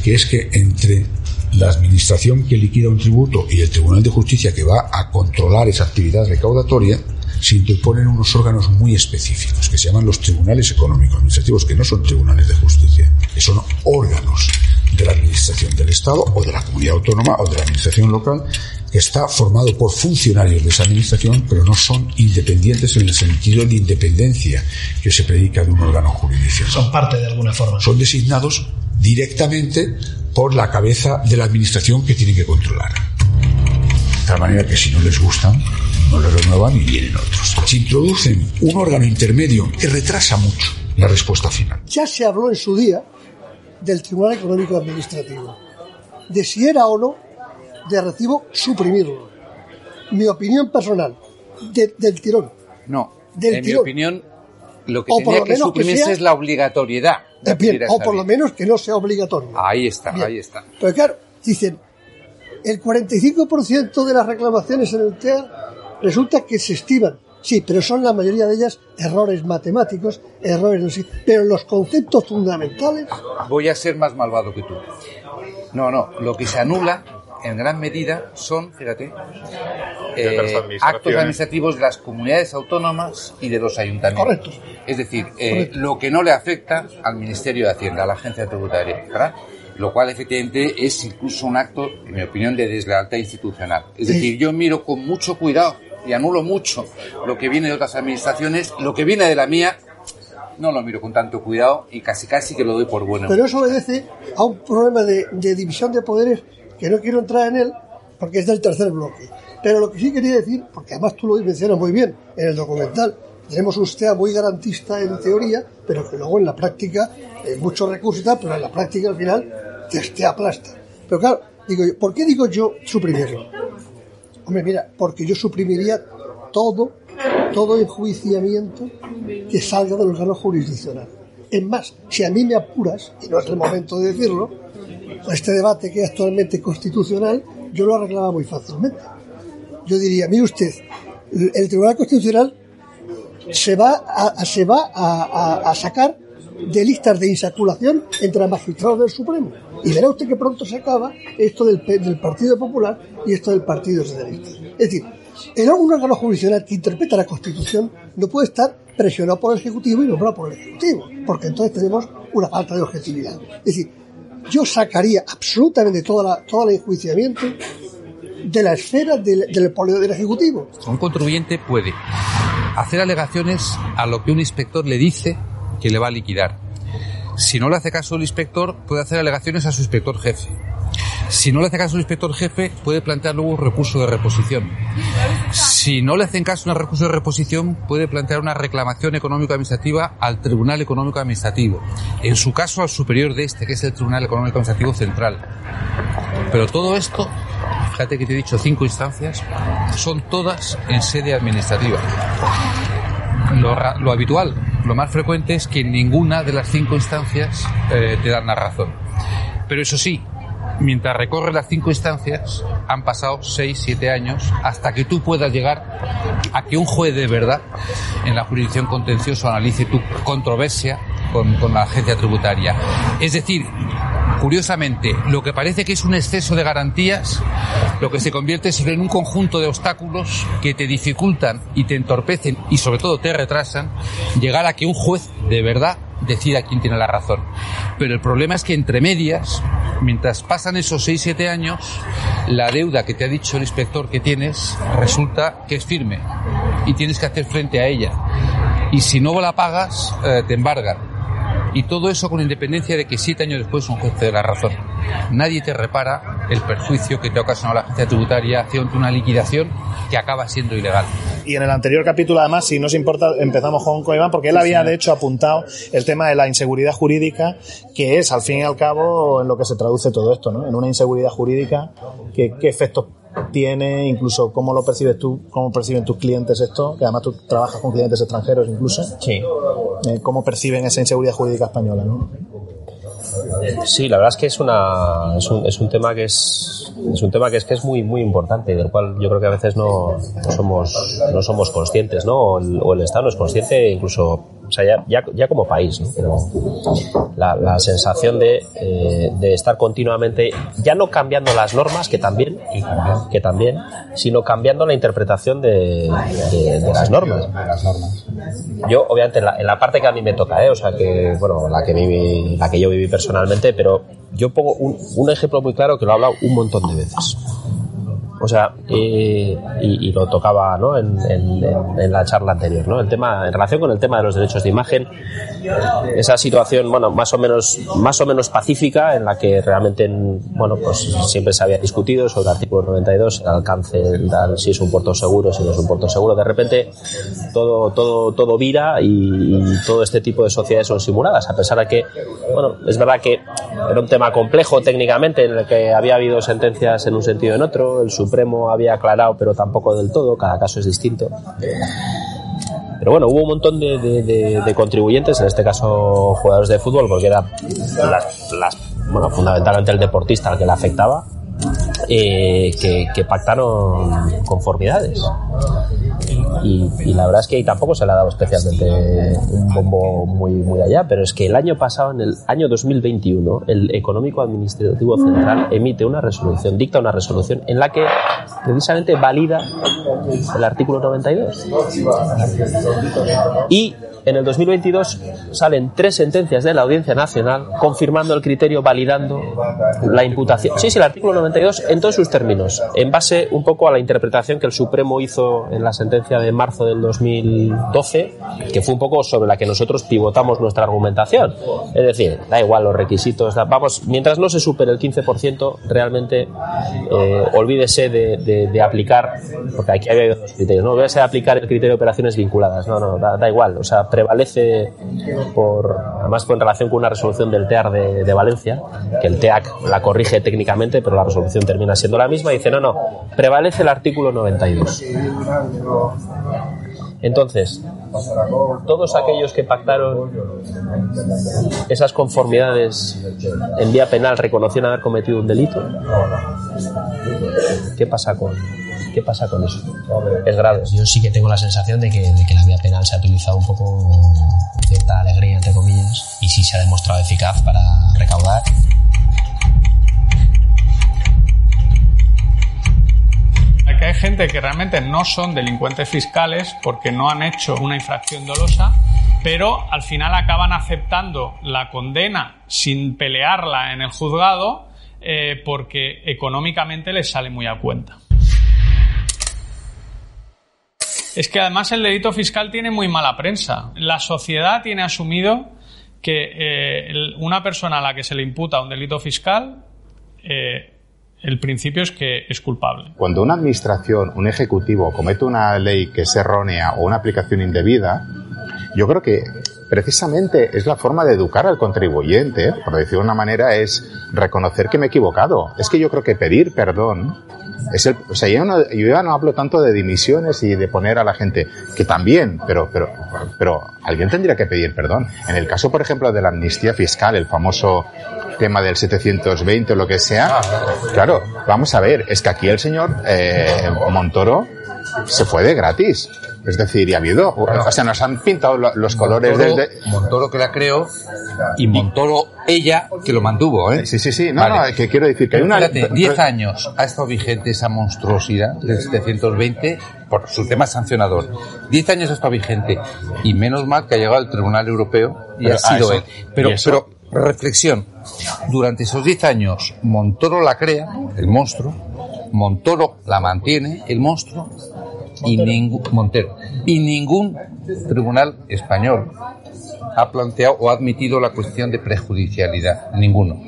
que es que entre la administración que liquida un tributo y el Tribunal de Justicia que va a controlar esa actividad recaudatoria, se interponen unos órganos muy específicos que se llaman los tribunales económicos administrativos, que no son tribunales de justicia, que son órganos de la administración del Estado o de la comunidad autónoma o de la administración local que está formado por funcionarios de esa administración, pero no son independientes en el sentido de independencia que se predica de un órgano jurisdiccional.
Son parte de alguna forma.
Son designados directamente por la cabeza de la administración que tiene que controlar. De tal manera que si no les gustan, no les renuevan y vienen otros. Se introducen un órgano intermedio que retrasa mucho la respuesta final.
Ya se habló en su día del Tribunal Económico Administrativo, de si era o no de recibo suprimirlo. Mi opinión personal, de- del tirón.
No,
Del
en mi opinión, lo que
O
tenía que suprimirse
sea-
es la obligatoriedad. de
bien, o por lo menos que no sea obligatorio.
Ahí está,
Bien.
ahí está.
Pero claro, dicen, el 45% de las reclamaciones en el TEA resulta que se estiman. Sí, pero son la mayoría de ellas errores matemáticos, errores no sé, pero los conceptos fundamentales
Voy a ser más malvado que tú. No, no, lo que se anula en gran medida son, fíjate, eh, actos administrativos de las comunidades autónomas y de los ayuntamientos. Es decir, eh,
Correcto.
lo que no le afecta al Ministerio de Hacienda, a la agencia tributaria, ¿verdad? Lo cual efectivamente es incluso un acto, en mi opinión, de deslealtad institucional. Es
Sí.
decir, yo miro con mucho cuidado y anulo mucho lo que viene de otras administraciones, lo que viene de la mía no lo miro con tanto cuidado y casi casi que lo doy por bueno.
Pero eso obedece a un problema de, división de poderes que no quiero entrar en él porque es del tercer bloque. Pero lo que sí quería decir, porque además tú lo mencionas muy bien en el documental, tenemos un STEA muy garantista en teoría, pero que luego en la práctica, eh, muchos recursos y tal, pero en la práctica al final te, te aplasta. Pero claro, digo yo, ¿por qué digo yo suprimirlo? Hombre, mira, porque yo suprimiría todo, todo enjuiciamiento que salga del órgano jurisdiccional. Es más, si a mí me apuras, y no es el momento de decirlo, este debate que es actualmente constitucional, yo lo arreglaba muy fácilmente. Yo diría, mire usted, el Tribunal Constitucional se va a, se va a sacar de listas de insaculación entre magistrados del Supremo. Y verá usted que pronto se acaba esto del, del Partido Popular y esto del Partido Socialista. Es decir, el órgano jurisdiccional que interpreta la Constitución no puede estar presionado por el Ejecutivo y nombrado por el Ejecutivo, porque entonces tenemos una falta de objetividad. Es decir, yo sacaría absolutamente toda la, todo el enjuiciamiento de la esfera del, del, del Ejecutivo.
Un contribuyente puede hacer alegaciones a lo que un inspector le dice que le va a liquidar. Si no le hace caso el inspector, puede hacer alegaciones a su inspector jefe. Si no le hace caso el inspector jefe, puede plantear luego un recurso de reposición. Si no le hacen caso un recurso de reposición, puede plantear una reclamación económico-administrativa al Tribunal Económico-Administrativo. En su caso, al superior de este, que es el Tribunal Económico-Administrativo Central. Pero todo esto, fíjate que te he dicho cinco instancias, son todas en sede administrativa. Lo, habitual lo más frecuente es que ninguna de las cinco instancias eh, te dan la razón. Pero eso sí, mientras recorres las cinco instancias, han pasado seis, siete años hasta que tú puedas llegar a que un juez de verdad en la jurisdicción contencioso analice tu controversia con, la agencia tributaria. Es decir, curiosamente, lo que parece que es un exceso de garantías, lo que se convierte en un conjunto de obstáculos que te dificultan y te entorpecen y sobre todo te retrasan llegar a que un juez de verdad decida quién tiene la razón. Pero el problema es que entre medias, mientras pasan esos 6-7 años, la deuda que te ha dicho el inspector que tienes resulta que es firme y tienes que hacer frente a ella. Y si no la pagas, eh, te embargan. Y todo eso con independencia de que siete años después un juez te dé la razón. Nadie te repara el perjuicio que te ha ocasionado la agencia tributaria haciendo una liquidación que acaba siendo ilegal.
Y en el anterior capítulo, además, si nos importa, empezamos con, con Iván, porque él había de hecho apuntado el tema de la inseguridad jurídica, que es al fin y al cabo en lo que se traduce todo esto, ¿no? En una inseguridad jurídica, que, qué efectos tiene, incluso cómo lo percibes tú, cómo perciben tus clientes esto, que además tú trabajas con clientes extranjeros incluso.
Sí.
Eh, cómo perciben esa inseguridad jurídica española, ¿no?
Sí, la verdad es que es una es un, es un tema que es es un tema que es que es muy muy importante y del cual yo creo que a veces no, no somos no somos conscientes, ¿no? O el, o el Estado no es consciente, incluso o sea, ya, ya, como país, ¿no? Pero la, la sensación de, eh, de estar continuamente, ya no cambiando las normas, que también, que también, sino cambiando la interpretación de, de, de las normas. Yo, obviamente, en la, en la parte que a mí me toca, ¿eh? o sea, que, bueno, la que, viví, la que yo viví personalmente, pero yo pongo un, un ejemplo muy claro que lo he hablado un montón de veces. O sea, eh, y, y, lo tocaba ¿no? en, en, la charla anterior, ¿no? El tema, en relación con el tema de los derechos de imagen, esa situación, bueno, más o menos, más o menos pacífica, en la que realmente, bueno, pues siempre se había discutido sobre el artículo 92, el alcance, el, si es un puerto seguro, si no es un puerto seguro. De repente, todo, todo, todo vira y, todo este tipo de sociedades son simuladas, a pesar de que, bueno, es verdad que era un tema complejo técnicamente, en el que había habido sentencias en un sentido y en otro, el Supremo había aclarado, pero tampoco del todo, cada caso es distinto. Pero bueno, hubo un montón de, contribuyentes, en este caso jugadores de fútbol, porque era las, las, bueno, fundamentalmente el deportista al que le afectaba, eh, que, pactaron conformidades. Y, y, la verdad es que ahí tampoco se le ha dado especialmente un bombo muy, muy allá, pero es que el año pasado, en el año 2021, el Económico Administrativo Central emite una resolución, dicta una resolución en la que precisamente valida el artículo 92. Y en el 2022 salen tres sentencias de la Audiencia Nacional confirmando el criterio, validando la imputación. Sí, sí, el artículo 92 en todos sus términos, en base un poco a la interpretación que el Supremo hizo en la sentencia de marzo del 2012, que fue un poco sobre la que nosotros pivotamos nuestra argumentación. Es decir, da igual los requisitos, vamos, mientras no se supere el 15%, realmente eh, olvídese de, aplicar, porque aquí había dos criterios, no olvídese de aplicar el criterio de operaciones vinculadas, no, no, da, da igual, o sea, prevalece por, además fue en relación con una resolución del TEAR de, de, Valencia, que el TEAC la corrige técnicamente, pero la resolución termina siendo la misma, y dice, no, no, prevalece el artículo 92. Entonces, todos aquellos que pactaron esas conformidades en vía penal reconocieron haber cometido un delito, ¿qué pasa con, ¿Qué pasa con eso? Es grave. Yo sí que tengo la sensación de que, de que la vía penal se ha utilizado un poco con cierta alegría, entre comillas, y sí se ha demostrado eficaz para recaudar.
que hay gente que realmente no son delincuentes fiscales porque no han hecho una infracción dolosa, pero al final acaban aceptando la condena sin pelearla en el juzgado eh, porque económicamente les sale muy a cuenta. Es que además el delito fiscal tiene muy mala prensa. La sociedad tiene asumido que eh, una persona a la que se le imputa un delito fiscal eh, el principio es que es culpable.
Cuando una administración, un ejecutivo, comete una ley que es errónea o una aplicación indebida, yo creo que precisamente es la forma de educar al contribuyente, por decirlo de una manera, es reconocer que me he equivocado. Es que yo creo que pedir perdón Es el, o sea, yo, no, yo ya no hablo tanto de dimisiones y de poner a la gente, que también, pero, pero, pero alguien tendría que pedir perdón. En el caso, por ejemplo, de la amnistía fiscal, el famoso tema del 720 o lo que sea, claro, vamos a ver, es que aquí el señor eh, Montoro se fue de gratis. Es decir, y ha habido, o sea, nos han pintado lo- los colores
Montoro,
desde...
Montoro que la creó y Montoro ella que lo mantuvo, ¿eh?
Sí, sí, sí. No, no, que quiero decir que hay una...
fíjate, 10 años ha estado vigente esa monstruosidad del 720 por su tema sancionador. 10 años ha estado vigente y menos mal que ha llegado al Tribunal Europeo y
Pero
ha sido
a
él. Pero, pero reflexión. Durante esos 10 años Montoro la crea, el monstruo, Montoro la mantiene, el monstruo, y ningún Montero. Y ningún tribunal español ha planteado o ha admitido la cuestión de prejudicialidad ninguno.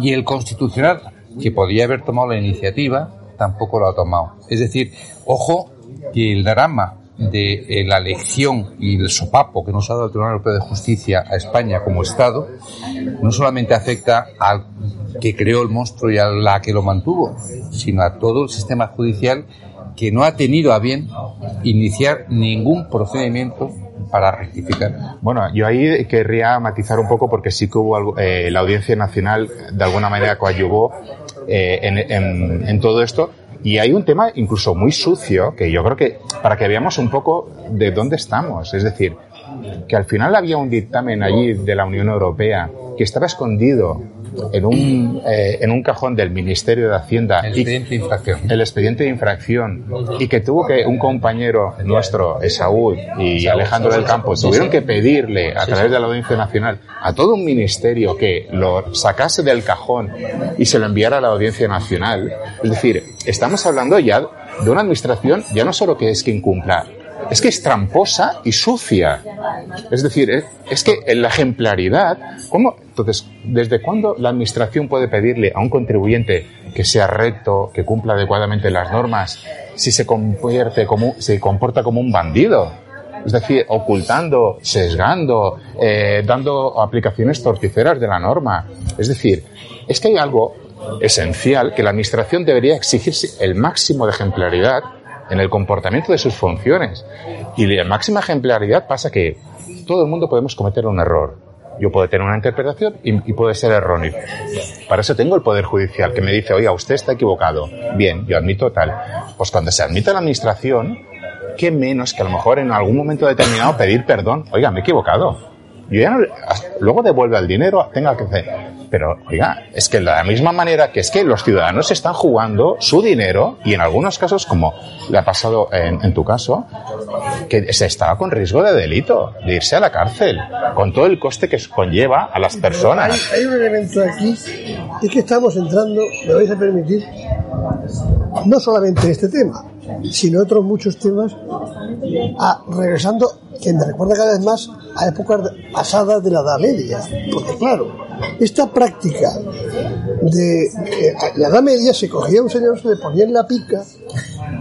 Y el constitucional que podía haber tomado la iniciativa tampoco lo ha tomado. Es decir ojo que el drama de eh, la elección y el sopapo que nos ha dado el Tribunal Europeo de Justicia a España como Estado no solamente afecta al que creó el monstruo y a la que lo mantuvo, sino a todo el sistema judicial que no ha tenido a bien iniciar ningún procedimiento para rectificar.
Bueno, yo ahí querría matizar un poco porque sí que hubo algo- eh, la Audiencia Nacional de alguna manera coadyuvó eh, en, todo esto. Y hay un tema incluso muy sucio que yo creo que para que veamos un poco de dónde estamos. Es decir, que al final había un dictamen allí de la Unión Europea que estaba escondido en un, eh, en un cajón del Ministerio de Hacienda.
El expediente de infracción.
el expediente de infracción y que tuvo que un compañero nuestro, Esaú y Alejandro del Campo, tuvieron que pedirle a través de la Audiencia Nacional a todo un ministerio que lo sacase del cajón y se lo enviara a la Audiencia Nacional. Es decir, estamos hablando ya de una administración ya no solo que es que incumpla, es que es tramposa y sucia. Es decir, es, que en la ejemplaridad, ¿cómo? Entonces, ¿desde cuándo la administración puede pedirle a un contribuyente que sea recto, que cumpla adecuadamente las normas, si se convierte como, se comporta como un bandido? Es decir, ocultando, sesgando, eh, dando aplicaciones torticeras de la norma. Es decir, es que hay algo esencial que la administración debería exigirse el máximo de ejemplaridad en el comportamiento de sus funciones. Y la máxima ejemplaridad pasa que todo el mundo podemos cometer un error. Yo puedo tener una interpretación y, y puede ser erróneo. Para eso tengo el Poder Judicial que me dice, oiga, usted está equivocado. Bien, yo admito tal. Pues cuando se admite a la Administración, ¿qué menos que a lo mejor en algún momento determinado pedir perdón? Oiga, me he equivocado. Yo ya luego devuelve el dinero, tenga que hacer. Pero, oiga, es que de la misma manera que es que los ciudadanos están jugando su dinero y en algunos casos, como le ha pasado en, en tu caso, que se estaba con riesgo de delito, de irse a la cárcel, con todo el coste que conlleva a las personas.
Hay, hay un elemento aquí, es que estamos entrando, me vais a permitir, no solamente en este tema, sino otros muchos temas, a, regresando, que me recuerda cada vez más a épocas pasadas de la Edad Media. Porque claro, esta práctica de... eh, la Edad Media se cogía a un señor, se le ponía en la pica,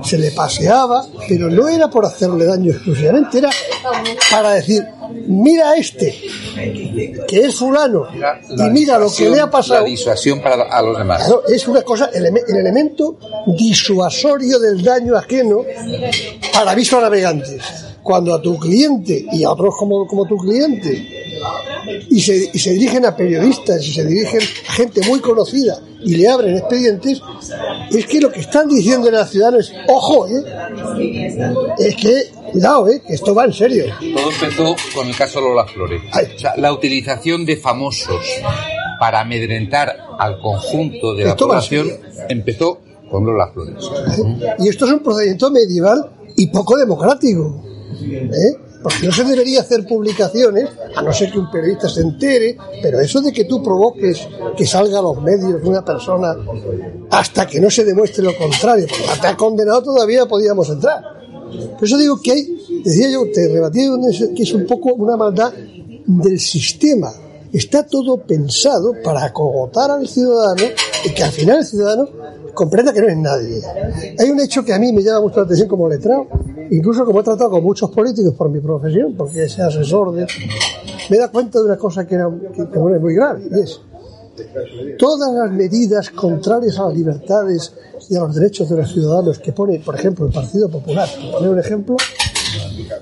se le paseaba, pero no era por hacerle daño exclusivamente, era para decir, mira a este, que es fulano, y mira lo que le ha pasado.
La disuasión para a los demás.
Claro, es una cosa, eleme- el elemento disuasorio del daño ajeno para aviso a navegantes. Cuando a tu cliente y a otros como, como tu cliente, y se, y se dirigen a periodistas y se dirigen a gente muy conocida y le abren expedientes, es que lo que están diciendo a los ciudadanos es, ojo, ¿eh? es que, cuidado, ¿eh? que esto va en serio.
Todo empezó con el caso Lola Flores. O sea, la utilización de famosos para amedrentar al conjunto de la
Esto en
población empezó con Lola Flores.
Y esto es un procedimiento medieval y poco democrático. ¿Eh? Porque no se debería hacer publicaciones, a no ser que un periodista se entere, pero eso de que tú provoques que salga a los medios una persona hasta que no se demuestre lo contrario, porque condenado todavía podíamos entrar. Por eso digo que hay, decía yo, te eso, que es un poco una maldad del sistema. Está todo pensado para acogotar al ciudadano y que al final el ciudadano comprenda que no es nadie. Hay un hecho que a mí me llama mucho la atención como letrado, incluso como he tratado con muchos políticos por mi profesión, porque es asesor de... Me da cuenta de una cosa que, era, es muy grave, y es todas las medidas contrarias a las libertades y a los derechos de los ciudadanos que pone, por ejemplo, el Partido Popular, por poner un ejemplo,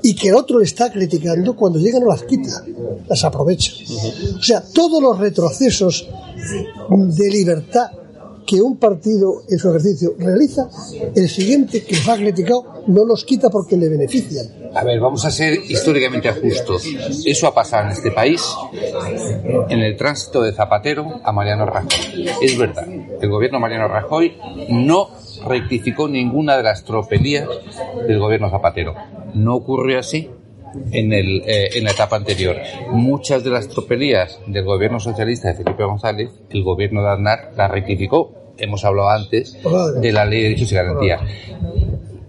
y que el otro le está criticando, cuando llega no las quita, las aprovecha. O sea, todos los retrocesos de libertad que un partido en su ejercicio realiza, el siguiente que los ha criticado no los quita porque le benefician.
A ver, vamos a ser históricamente justos. Eso ha pasado en este país en el tránsito de Zapatero a Mariano Rajoy. Es verdad, el gobierno Mariano Rajoy no rectificó ninguna de las tropelías del gobierno Zapatero. No ocurrió así en, el, eh, en la etapa anterior. Muchas de las tropelías del gobierno socialista de Felipe González, el gobierno de Aznar las rectificó. Hemos hablado antes de la ley de derechos y garantías.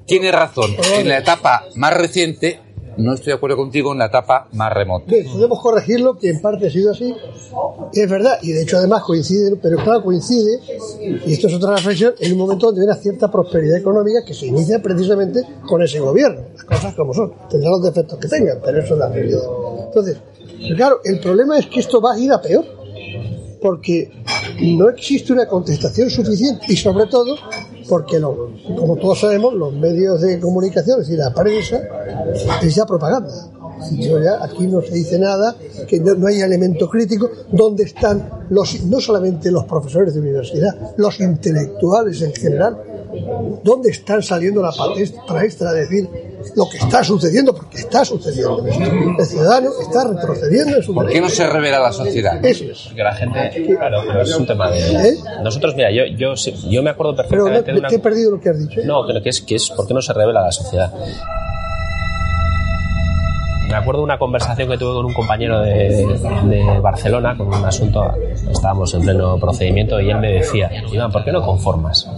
Tiene razón, en la etapa más reciente no estoy de acuerdo contigo en la etapa más remota.
Podemos corregirlo, que en parte ha sido así, es verdad, y de hecho además coincide, pero claro, coincide, y esto es otra reflexión, en un momento donde hay una cierta prosperidad económica que se inicia precisamente con ese gobierno, las cosas como son, tendrán los defectos que tengan, pero eso es la realidad. Entonces, claro, el problema es que esto va a ir a peor, porque no existe una contestación suficiente y sobre todo porque, lo, como todos sabemos, los medios de comunicación, es decir, la prensa, es ya propaganda. Aquí no se dice nada, que no, no hay elemento crítico, ¿dónde están los, no solamente los profesores de universidad, los intelectuales en general? ¿Dónde están saliendo la palestra extra de decir lo que está sucediendo? Porque está sucediendo. El ciudadano está retrocediendo en su
¿Por qué no se revela la sociedad?
Eso es.
Porque la gente, claro, pero es un tema de...
¿Eh?
Nosotros, mira, yo, yo, me acuerdo
Pero
perfectamente de una...
te he perdido lo que has dicho. ¿eh?
No, pero que es, que es ¿por qué no se revela la sociedad? Me acuerdo de una conversación que tuve con un compañero de, de Barcelona con un asunto, estábamos en pleno procedimiento y él me decía, Iván, ¿por qué no conformas?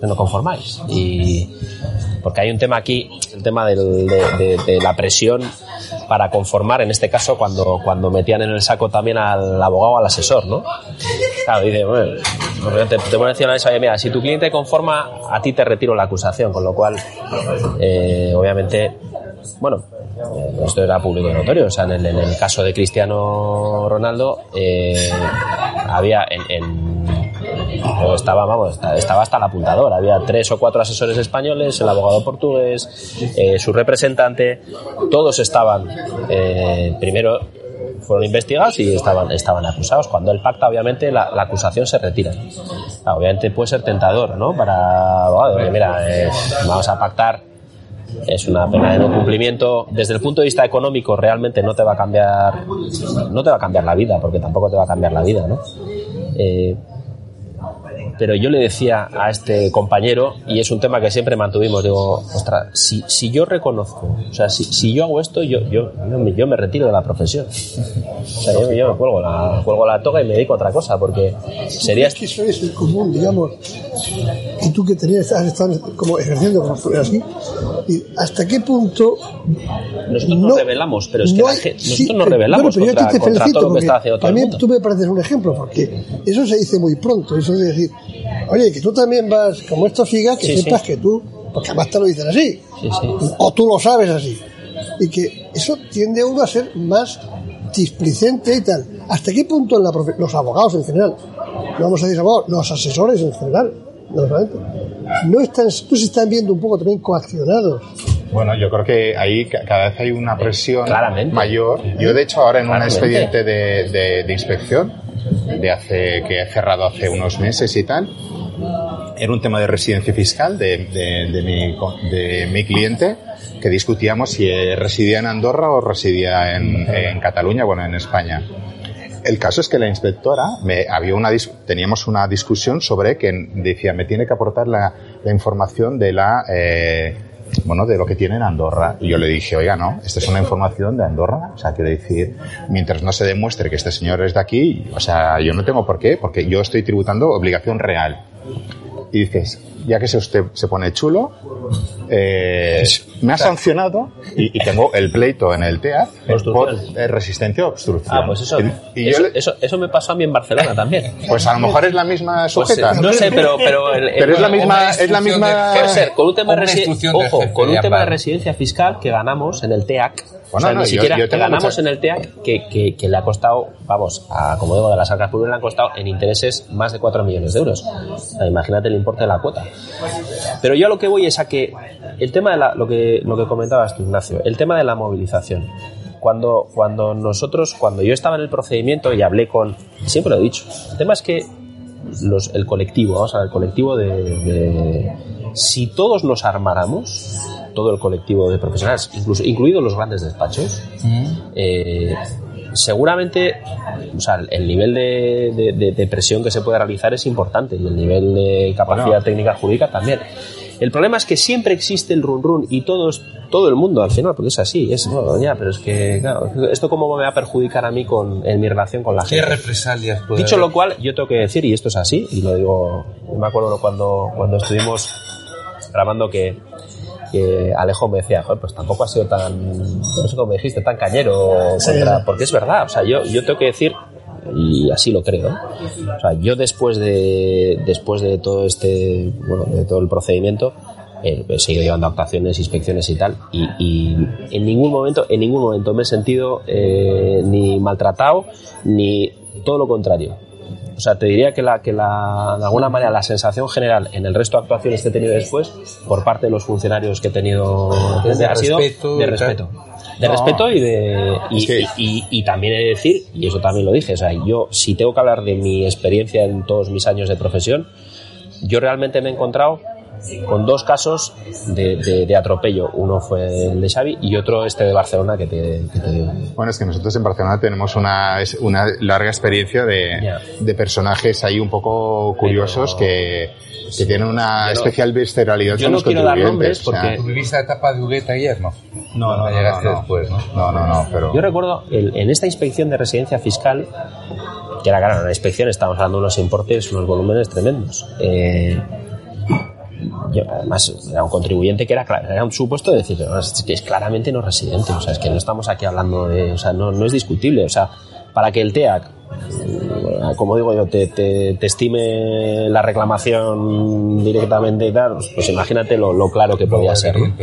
¿Por qué no conformáis? Y porque hay un tema aquí, el tema del- de, la presión para conformar, en este caso cuando, cuando metían en el saco también al abogado, al asesor, ¿no? Claro, dice, bueno, te, te pone encima de eso, oye, mira, si tu cliente conforma, a ti te retiro la acusación, con lo cual, eh, obviamente, bueno, eh, esto era público y notorio, o sea, en el, en el caso de Cristiano Ronaldo, eh, había en, en- o estaba, vamos, estaba hasta el apuntador. Había tres o cuatro asesores españoles, el abogado portugués, eh, su representante, todos estaban eh, primero fueron investigados y estaban, estaban acusados. Cuando él pacta, obviamente, la, acusación se retira. Claro, obviamente puede ser tentador, ¿no? Para, bueno, oye, mira, eh, vamos a pactar, es una pena de no cumplimiento. Desde el punto de vista económico, realmente no te va a cambiar, no te va a cambiar la vida, porque tampoco te va a cambiar la vida, ¿no? Pero yo le decía a este compañero, y es un tema que siempre mantuvimos, digo, ostras, si, si yo reconozco, o sea, si, si yo hago esto, yo, yo, yo, me, yo me retiro de la profesión. O sea, yo, yo me cuelgo la, cuelgo la toga y me dedico a otra cosa, porque sería...
Es que eso es el común, digamos. Y tú que tenías, has estado como ejerciendo como así, y ¿hasta qué punto
Nosotros nos revelamos, pero es que
no hay-
gente-
sí,
nosotros nos
pero-
revelamos
bueno, pero yo
contra,
te
contra
felicito
todo lo que está haciendo todo el
También
mundo.
tú me pareces un ejemplo, porque eso se dice muy pronto, eso de decir, oye, que tú también vas, como esto siga, que
Sí,
sepas
sí.
que tú, porque además te lo dicen así,
Sí, sí.
o tú lo sabes así, y que eso tiende a uno a ser más displicente y tal. ¿Hasta qué punto en la profe- los abogados en general, no vamos a decir abogados, los asesores en general, no solamente, no están, no se están viendo un poco también coaccionados?
Bueno, yo creo que ahí ca- cada vez hay una presión
Claramente.
mayor. Yo, de hecho, ahora en un expediente de, de- de inspección de hace que he cerrado hace unos meses y tal, era un tema de residencia fiscal de, de- de mi, de mi cliente que discutíamos si residía en Andorra o residía en, en Cataluña, bueno, en España. El caso es que la inspectora, me, había una, teníamos una discusión sobre que decía, me tiene que aportar la, la información de la, eh, bueno, de lo que tiene en Andorra. Y yo le dije, oiga, no, esta es una información de Andorra. O sea, quiero decir, mientras no se demuestre que este señor es de aquí, o sea, yo no tengo por qué, porque yo estoy tributando obligación real. Y dices, ya que se usted se pone chulo, eh, me ha sancionado y, y tengo el pleito en el TEA por eh, resistencia a obstrucción.
Ah, pues eso,
Y
eso,
le-
eso, eso me pasó a mí en Barcelona también.
pues a lo mejor es la misma
Pues,
sujeta.
eh, no sé, pero pero, el- el-
Pero es la misma, es la misma.
Puede ser, con un tema de resi- ojo,
jefe
con un tema de residencia fiscal que ganamos en el TEAC. o
Bueno,
sea,
no,
ni siquiera
yo
que
tengo
ganamos
mucha-
en el TEAC que, que, que le ha costado, vamos, a, como digo, de las arcas públicas le han costado en intereses más de 4 millones de euros. O sea, imagínate el importe de la cuota. Pero yo a lo que voy es a que el tema de la, lo que lo que comentabas tú, Ignacio, el tema de la movilización. Cuando, cuando nosotros, cuando yo estaba en el procedimiento y hablé con, siempre lo he dicho, el tema es que los, el colectivo, vamos a ver, el colectivo de, de- si todos nos armáramos, todo el colectivo de profesionales, incluso incluidos los grandes despachos, eh, seguramente o sea, el nivel de, de- de- de presión que se puede realizar es importante y el nivel de capacidad
Bueno.
técnica jurídica también. El problema es que siempre existe el run run y todos, todo el mundo al final, porque es así, es, no, ya, pero es que, claro, esto cómo me va a perjudicar a mí con, en mi relación con la
¿Qué
gente.
represalias puede
Dicho
haber?
lo cual, yo tengo que decir, y esto es así, y lo digo, me acuerdo cuando, cuando estuvimos grabando que, que Alejo me decía, Joder, pues tampoco ha sido tan, no sé cómo me dijiste, tan cañero,
Sí.
contra- porque es verdad, o sea, yo, yo tengo que decir, y así lo creo, o sea, yo después de, después de todo este, bueno, de todo el procedimiento, eh, he seguido llevando actuaciones, inspecciones y tal, y, y en ningún momento, en ningún momento me he sentido eh, ni maltratado, ni todo lo contrario. O sea, te diría que, la, que la, de alguna manera la sensación general en el resto de actuaciones que he tenido después, por parte de los funcionarios que he tenido, ha sido
respeto
de respeto. De
No.
respeto y de. Y,
Es que-
y- y también he de decir, y eso también lo dije, o sea, yo, si tengo que hablar de mi experiencia en todos mis años de profesión, yo realmente me he encontrado con dos casos de, de- de atropello. Uno fue el de Xavi y otro este de Barcelona que te, que te digo.
Bueno, es que nosotros en Barcelona tenemos una, una larga experiencia de,
Ya.
de personajes ahí un poco curiosos que, que tienen una
Yo
especial visceralidad
yo
con
no
los
quiero dar nombres
o sea,
porque-
¿Tú viviste la etapa de Hugueta ayer, no?
No, no, no,
llegaste
no, no.
después, ¿no?
No, no, no, pero...
Yo recuerdo el- en esta inspección de residencia fiscal, que era claro, una inspección, estábamos hablando de unos importes, unos volúmenes tremendos. Eh, además, era un contribuyente que era, era un supuesto de decir, "No, es que es claramente no residente, o sea, es que no estamos aquí hablando de, o sea, no, no es discutible, o sea, para que el TEAC, eh, como digo yo, te, estime la reclamación directamente y tal, pues, imagínate lo, lo claro que podía ser. ¿no?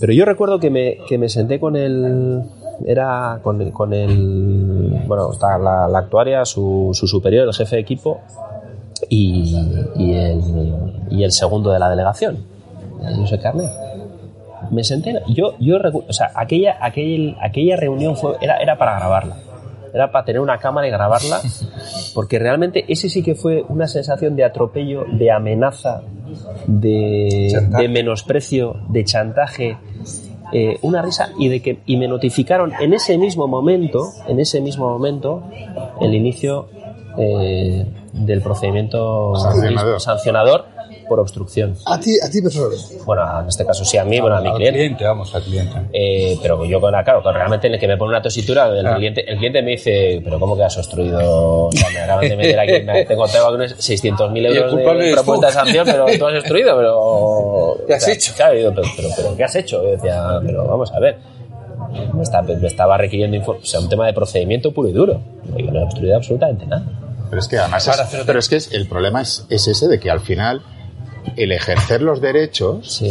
Pero yo recuerdo que me, que me senté con el. Era con, con el. Bueno, está la, la actuaria, su, su superior, el jefe de equipo y, y, el, y el segundo de la delegación, el José Carnet. Me senté. Yo, yo o sea, aquella, aquel, aquella reunión fue, era, era para grabarla. Era para tener una cámara y grabarla, porque realmente ese sí que fue una sensación de atropello, de amenaza, de, de menosprecio, de chantaje, eh, una risa y de que y me notificaron en ese mismo momento, en ese mismo momento, el inicio eh, del procedimiento
Sancionador.
sancionador por obstrucción.
A ti, a ti personalmente.
Bueno, en este caso sí a mí, bueno, a mi
Al
cliente.
cliente, vamos, al cliente.
Eh, pero yo con la, claro, realmente en el que me pone una tositura, el,
Ah.
cliente, el cliente me dice, pero ¿cómo que has obstruido? O sea, me acaban de meter aquí, me- tengo, tengo aquí unos 600.000
Y el
euros de propuesta de sanción, pero tú has obstruido, pero...
¿Qué has
o sea,
hecho?
Claro, digo, pero, pero, pero, ¿qué has hecho? Yo decía, pero vamos a ver. Me, está- me estaba requiriendo o sea, un tema de procedimiento puro y duro. Yo no he obstruido absolutamente nada.
Pero es que además es, pero es que es- el problema es, es ese de que al final el ejercer los derechos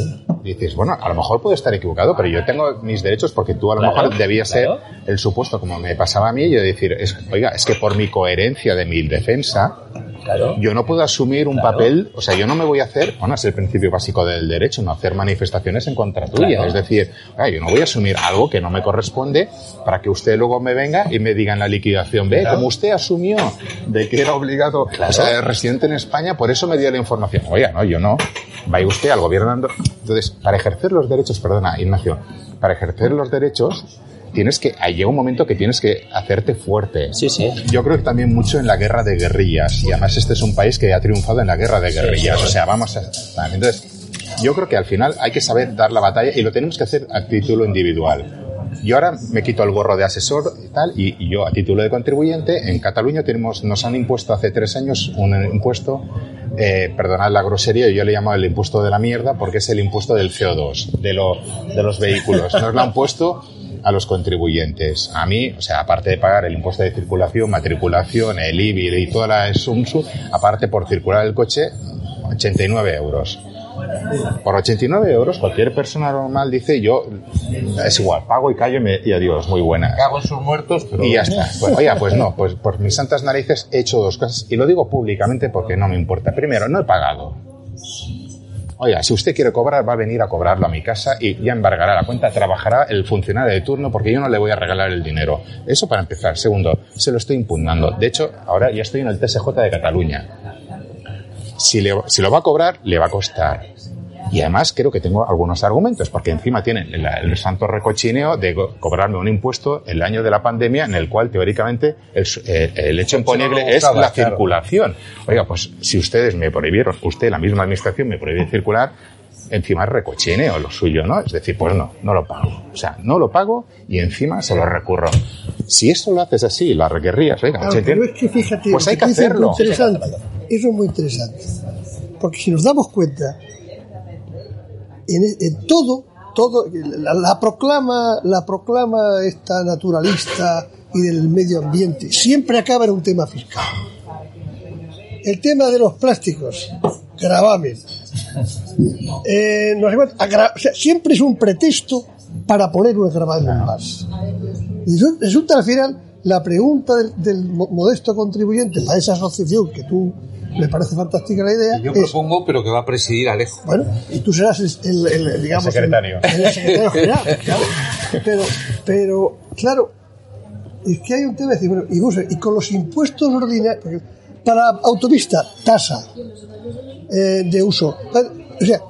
dices, bueno, a lo mejor puedo estar equivocado, pero yo tengo mis derechos porque tú a lo
Claro,
mejor debías
claro.
ser el supuesto, como me pasaba a mí, yo decir, es, oiga, es que por mi coherencia de mi defensa,
Claro.
yo no puedo asumir un
Claro.
papel, o sea, yo no me voy a hacer, bueno, es el principio básico del derecho, no hacer manifestaciones en contra tuya.
Claro.
Es decir, oiga, yo no voy a asumir algo que no me corresponde para que usted luego me venga y me diga en la liquidación, ve, como usted asumió de que era obligado, o sea, residente en España, por eso me dio la información. Oiga, no, yo no. Vaya usted al gobierno. Entonces, para ejercer los derechos, perdona, Ignacio, para ejercer los derechos, tienes que, llega un momento que tienes que hacerte fuerte.
Sí, sí.
Yo creo que también mucho en la guerra de guerrillas. Y además este es un país que ha triunfado en la guerra de guerrillas.
sí.
O sea, vamos a... Entonces, yo creo que al final hay que saber dar la batalla y lo tenemos que hacer a título individual. Yo ahora me quito el gorro de asesor y tal, y, y yo a título de contribuyente, en Cataluña tenemos, nos han impuesto hace tres años un impuesto eh, perdonad la grosería, yo le llamo el impuesto de la mierda porque es el impuesto del CO2, de, lo, de los vehículos. Nos lo han puesto a los contribuyentes. A mí, o sea, aparte de pagar el impuesto de circulación, matriculación, el IBI y toda la SUMSU, aparte por circular el coche, 89 euros. Por 89 euros, cualquier persona normal dice yo, es igual, pago y callo y, me- y adiós, muy buena.
Cago en sus muertos, pero...
Y ya está. Pues, oiga, pues no, pues por mis santas narices he hecho dos cosas y lo digo públicamente porque no me importa. Primero, no he pagado. Oiga, si usted quiere cobrar, va a venir a cobrarlo a mi casa y ya embargará la cuenta, trabajará el funcionario de turno porque yo no le voy a regalar el dinero. Eso para empezar. Segundo, se lo estoy impugnando. De hecho, ahora ya estoy en el TSJ de Cataluña. Si, le- si lo va a cobrar, le va a costar. Y además creo que tengo algunos argumentos, porque encima tienen el, el santo recochineo de co- cobrarme un impuesto el año de la pandemia en el cual teóricamente el, eh, el hecho imponible
no
es la
claro.
circulación. Oiga, pues si ustedes me prohibieron, usted, la misma administración, me prohíbe circular, encima es recochineo lo suyo, ¿no? Es decir, pues no, no lo pago. O sea, no lo pago y encima se lo recurro. Si eso lo haces así, la requerrías, oiga,
Claro,
¿se
pero es que fíjate,
Pues hay que hacerlo.
interesante. Eso es muy interesante. Porque si nos damos cuenta, en, en todo, todo, la, la proclama, la proclama esta naturalista y del medio ambiente siempre acaba en un tema fiscal. El tema de los plásticos, gravamen. Eh, o sea, siempre es un pretexto para poner un gravamen más. Y resu- resulta al final la pregunta del, del mo- modesto contribuyente para esa asociación que tú me parece fantástica la idea
Yo
es,
propongo, pero que va a presidir Alejo.
bueno, y tú serás el, el- el, digamos,
El secretario.
el- el secretario general, claro. Pero, pero, claro, es que hay un tema de decir, bueno, y, ver, y con los impuestos ordinarios, porque para autopista, tasa eh, de uso, para- o sea,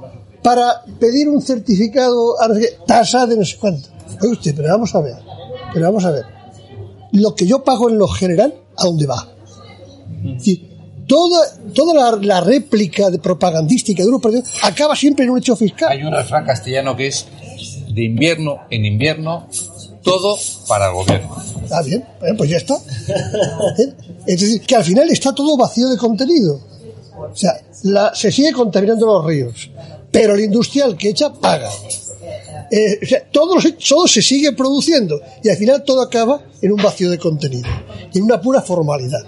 para pedir un certificado, a no sé qué, tasa de no sé cuánto. Oye usted, pero vamos a ver, pero vamos a ver, lo que yo pago en lo general, ¿a dónde va? Es decir, toda, toda la, la réplica de propagandística de unos partidos acaba siempre en un hecho fiscal.
Hay un refrán castellano que es de invierno en invierno, todo para el gobierno.
Está bien, pues ya está. Es decir, que al final está todo vacío de contenido. O sea, la- se sigue contaminando los ríos, pero el industrial que echa paga. Eh, o sea, todo se sigue produciendo y al final todo acaba en un vacío de contenido, en una pura formalidad.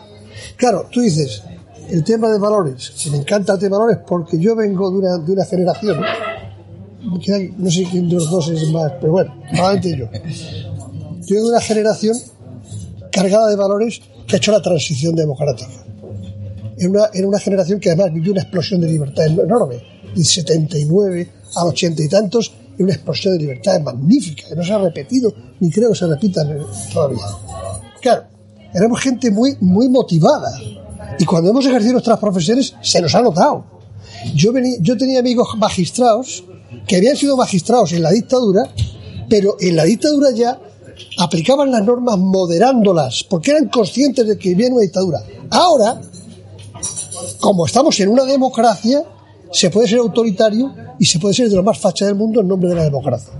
Claro, tú dices, el tema de valores, me encanta el tema de valores porque yo vengo de una, de una generación, no sé quién de los dos es más, pero bueno, probablemente yo. Yo vengo de una generación cargada de valores que ha hecho la transición democrática. En una, en una generación que además vivió una explosión de libertad enorme, de 79 a 80 y tantos, y una explosión de libertad magnífica, que no se ha repetido, ni creo que se repita todavía. Claro, éramos gente muy, muy motivada, y cuando hemos ejercido nuestras profesiones se nos ha notado. Yo, yo tenía amigos magistrados que habían sido magistrados en la dictadura, pero en la dictadura ya aplicaban las normas moderándolas, porque eran conscientes de que vivían una dictadura. Ahora, como estamos en una democracia, se puede ser autoritario y se puede ser de lo más facha del mundo en nombre de la democracia.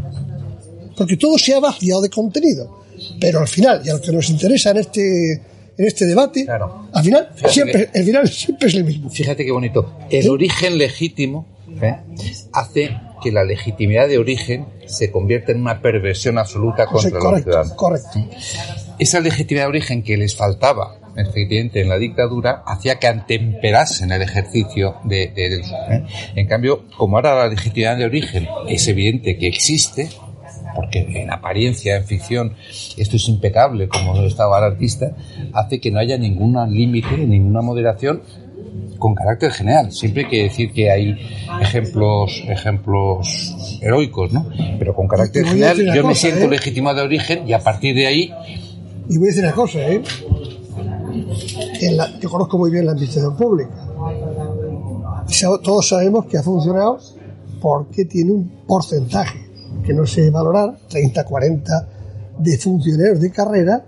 Porque todo se ha vaciado de contenido. Pero al final, y a lo que nos interesa en este, en este debate, al final
Fíjate
siempre, el final siempre es el mismo.
Fíjate qué bonito. El origen legítimo ¿eh? hace que la legitimidad de origen se convierta en una perversión absoluta contra los
correcto,
ciudadanos.
correcto.
Esa legitimidad de origen que les faltaba, efectivamente, en la dictadura, hacía que antemperasen el ejercicio de, ¿eh? En cambio, como ahora la legitimidad de origen es evidente que existe, porque en apariencia, en ficción, esto es impecable, como lo estaba el artista, hace que no haya ningún límite, ninguna moderación con carácter general. Siempre hay que decir que hay ejemplos, ejemplos heroicos, ¿no? Pero con carácter general, yo me siento
¿eh?
legitimado de origen y a partir de ahí
Y voy a decir una cosa, ¿eh? En la- yo conozco muy bien la administración pública. Todos sabemos que ha funcionado porque tiene un porcentaje que no sé valorar, 30, 40 de funcionarios de carrera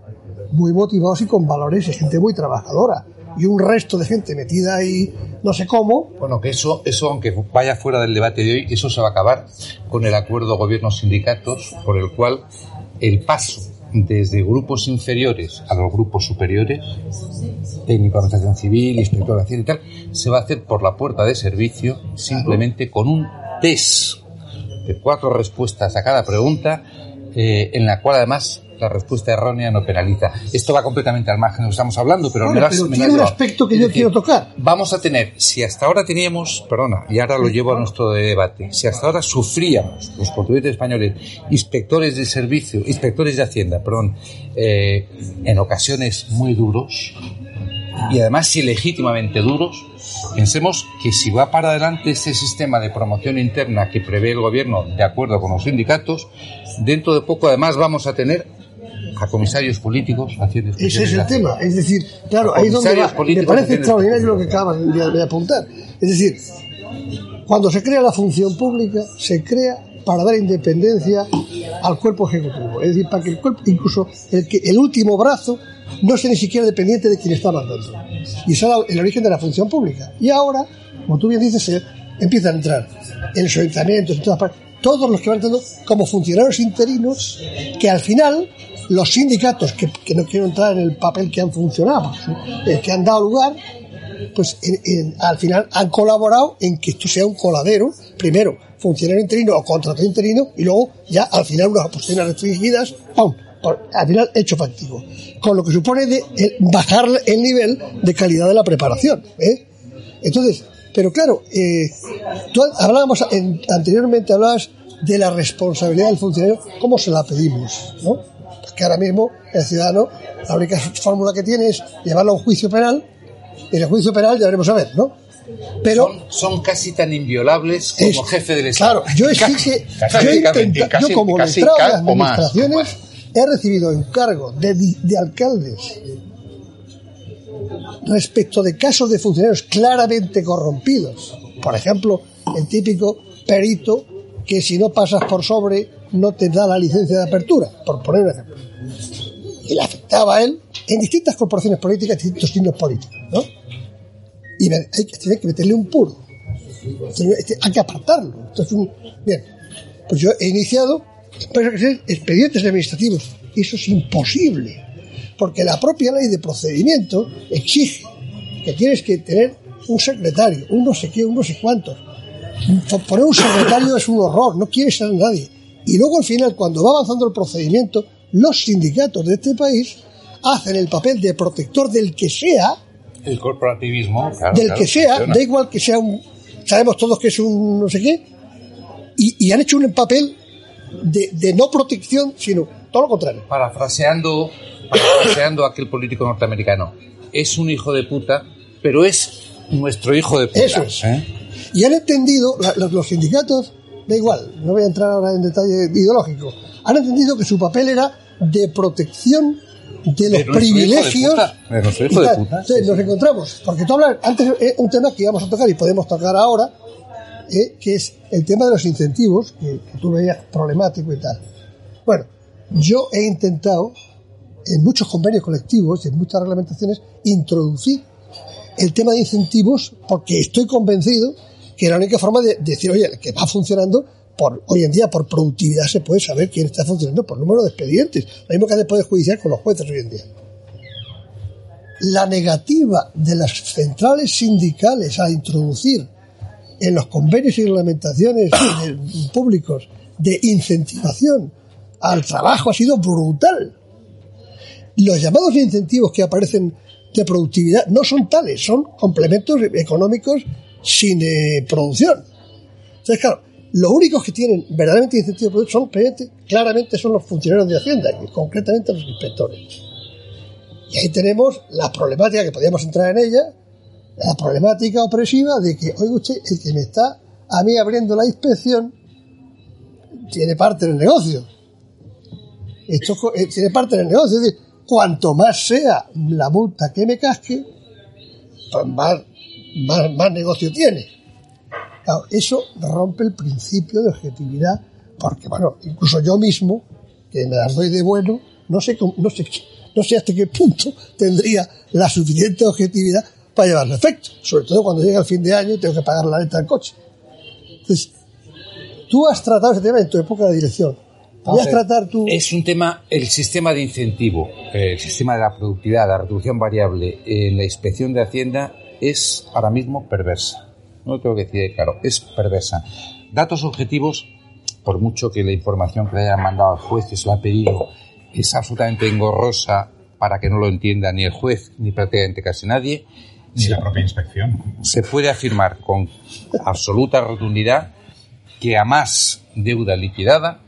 muy motivados y con valores y gente muy trabajadora. Y un resto de gente metida ahí, no sé cómo,
Bueno, que eso, eso, aunque vaya fuera del debate de hoy, eso se va a acabar con el acuerdo gobierno-sindicatos por el cual el paso desde grupos inferiores a los grupos superiores, técnico de administración civil, inspector de y tal, se va a hacer por la puerta de servicio simplemente con un test de cuatro respuestas a cada pregunta, eh, en la cual además la respuesta errónea no penaliza. Esto va completamente al margen de lo que estamos hablando, pero,
Bueno,
me has-
pero
me has
un aspecto que
Es
yo
decir,
quiero tocar.
Vamos a tener, si hasta ahora teníamos, perdona, y ahora lo llevo a nuestro debate, si hasta ahora sufríamos los contribuyentes españoles, inspectores de servicio, inspectores de Hacienda, perdón, eh, en ocasiones muy duros, y además ilegítimamente duros, pensemos que si va para adelante ese sistema de promoción interna que prevé el gobierno de acuerdo con los sindicatos, dentro de poco además vamos a tener a comisarios políticos haciendo
Ese es el tema. Es decir, claro, ahí donde va. Me parece extraordinario lo que acaban de, de apuntar. Es decir, cuando se crea la función pública, se crea para dar independencia al cuerpo ejecutivo. Es decir, para que el cuerpo, incluso el, que, el último brazo, no sea ni siquiera dependiente de quien está mandando. Y ese era el origen de la función pública. Y ahora, como tú bien dices, se empiezan a entrar en los ayuntamientos, en todas partes, todos los que van entrando como funcionarios interinos, que al final los sindicatos, que, que no quiero entrar en el papel que han funcionado, eh, que han dado lugar, pues al final han colaborado en que esto sea un coladero, primero funcionario interino o contrato interino, y luego ya al final unas posiciones restringidas, ¡pum! Al final hecho factivo. Con lo que supone de el bajar el nivel de calidad de la preparación. ¿eh? Entonces, pero claro, eh, tú hablábamos en- anteriormente hablabas de la responsabilidad del funcionario, ¿cómo se la pedimos? ¿no? Porque ahora mismo el ciudadano, la única fórmula que tiene es llevarlo a un juicio penal, y en el juicio penal ya veremos a ver, ¿no? Pero
son, son casi tan inviolables como
Es-
jefe del Estado.
Claro, yo sí que yo,
casi-
yo como
casi ca- o más.
administraciones he recibido encargos de, alcaldes respecto de casos de funcionarios claramente corrompidos. Por ejemplo, el típico perito que si no pasas por sobre no te da la licencia de apertura, por poner un ejemplo. Y le afectaba a él en distintas corporaciones políticas, distintos signos políticos, ¿no? Y hay que tener que meterle un puro. Tiene- Hay que apartarlo. Entonces, bien, pues yo he iniciado expedientes administrativos. Eso es imposible, porque la propia ley de procedimiento exige que tienes que tener un secretario, un no sé qué, un no sé cuántos. Poner un secretario es un horror, no quiere ser nadie. Y luego al final, cuando va avanzando el procedimiento, los sindicatos de este país hacen el papel de protector del que sea,
El corporativismo, claro,
del
claro,
que sea,
funciona.
da igual que sea un, sabemos todos que es un no sé qué, y, y han hecho un papel de, de no protección, sino todo lo contrario.
Parafraseando, parafraseando a aquel político norteamericano, es un hijo de puta, pero es nuestro hijo de puta.
Eso es.
¿eh?
Y han entendido, la- los, los sindicatos, da igual, no voy a entrar ahora en detalle ideológico, han entendido que su papel era de protección de los
de
privilegios.
puta, de nuestro hijo
y
de
tal.
puta,
Entonces, nos encontramos, porque tú hablas, antes un tema que íbamos a tocar y podemos tocar ahora, eh, que es el tema de los incentivos, que, que tú veías problemático y tal. Bueno, yo he intentado, en muchos convenios colectivos y en muchas reglamentaciones, introducir el tema de incentivos porque estoy convencido que la única forma de decir, oye, que va funcionando, por, hoy en día por productividad se puede saber quién está funcionando por número de expedientes. Lo mismo que hace el Poder Judicial con los jueces hoy en día. La negativa de las centrales sindicales a introducir en los convenios y reglamentaciones públicos de incentivación al trabajo ha sido brutal. Los llamados incentivos que aparecen de productividad no son tales, son complementos económicos sin eh, producción. Entonces, claro, los únicos que tienen verdaderamente incentivos de producción son claramente- claramente son los funcionarios de Hacienda, y concretamente los inspectores. Y ahí tenemos la problemática, que podríamos entrar en ella, la problemática opresiva de que, oiga usted, el que me está a mí abriendo la inspección tiene parte en el negocio. Esto eh, tiene parte en el negocio. Es decir, cuanto más sea la multa que me casque, pues más, más, negocio tiene. Eso rompe el principio de objetividad, porque, bueno, incluso yo mismo, que me las doy de bueno, no sé, no sé, no sé hasta qué punto tendría la suficiente objetividad para llevarlo a efecto. Sobre todo cuando llega el fin de año y tengo que pagar la letra del coche. Entonces, tú has tratado ese tema en tu época de dirección. Podrías tratar tú.
Es un tema, el sistema de incentivo, eh, el sistema de la productividad, la reducción variable en la inspección de Hacienda es ahora mismo perversa. No lo tengo que decir, claro, es perversa. Datos objetivos, por mucho que la información que le hayan mandado al juez que se lo ha pedido es absolutamente engorrosa para que no lo entienda ni el juez ni prácticamente casi nadie,
Ni la propia inspección.
se puede afirmar con absoluta rotundidad que a más deuda liquidada,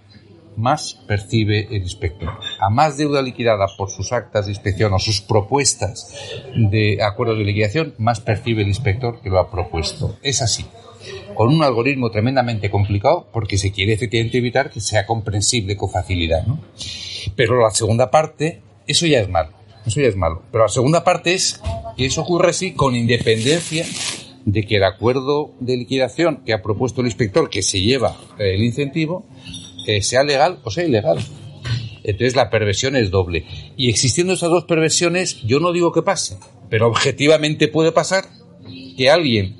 más percibe el inspector. A más deuda liquidada por sus actas de inspección o sus propuestas de acuerdo de liquidación, más percibe el inspector que lo ha propuesto. Es así. Con un algoritmo tremendamente complicado porque se quiere efectivamente evitar que sea comprensible con facilidad. ¿no? Pero la segunda parte, eso ya es malo. Eso ya es malo. Pero la segunda parte es que eso ocurre así con independencia de que el acuerdo de liquidación que ha propuesto el inspector, que se lleva eh, el incentivo, eh, sea legal o sea ilegal. Entonces la perversión es doble. Y existiendo esas dos perversiones, yo no digo que pase, pero objetivamente puede pasar que alguien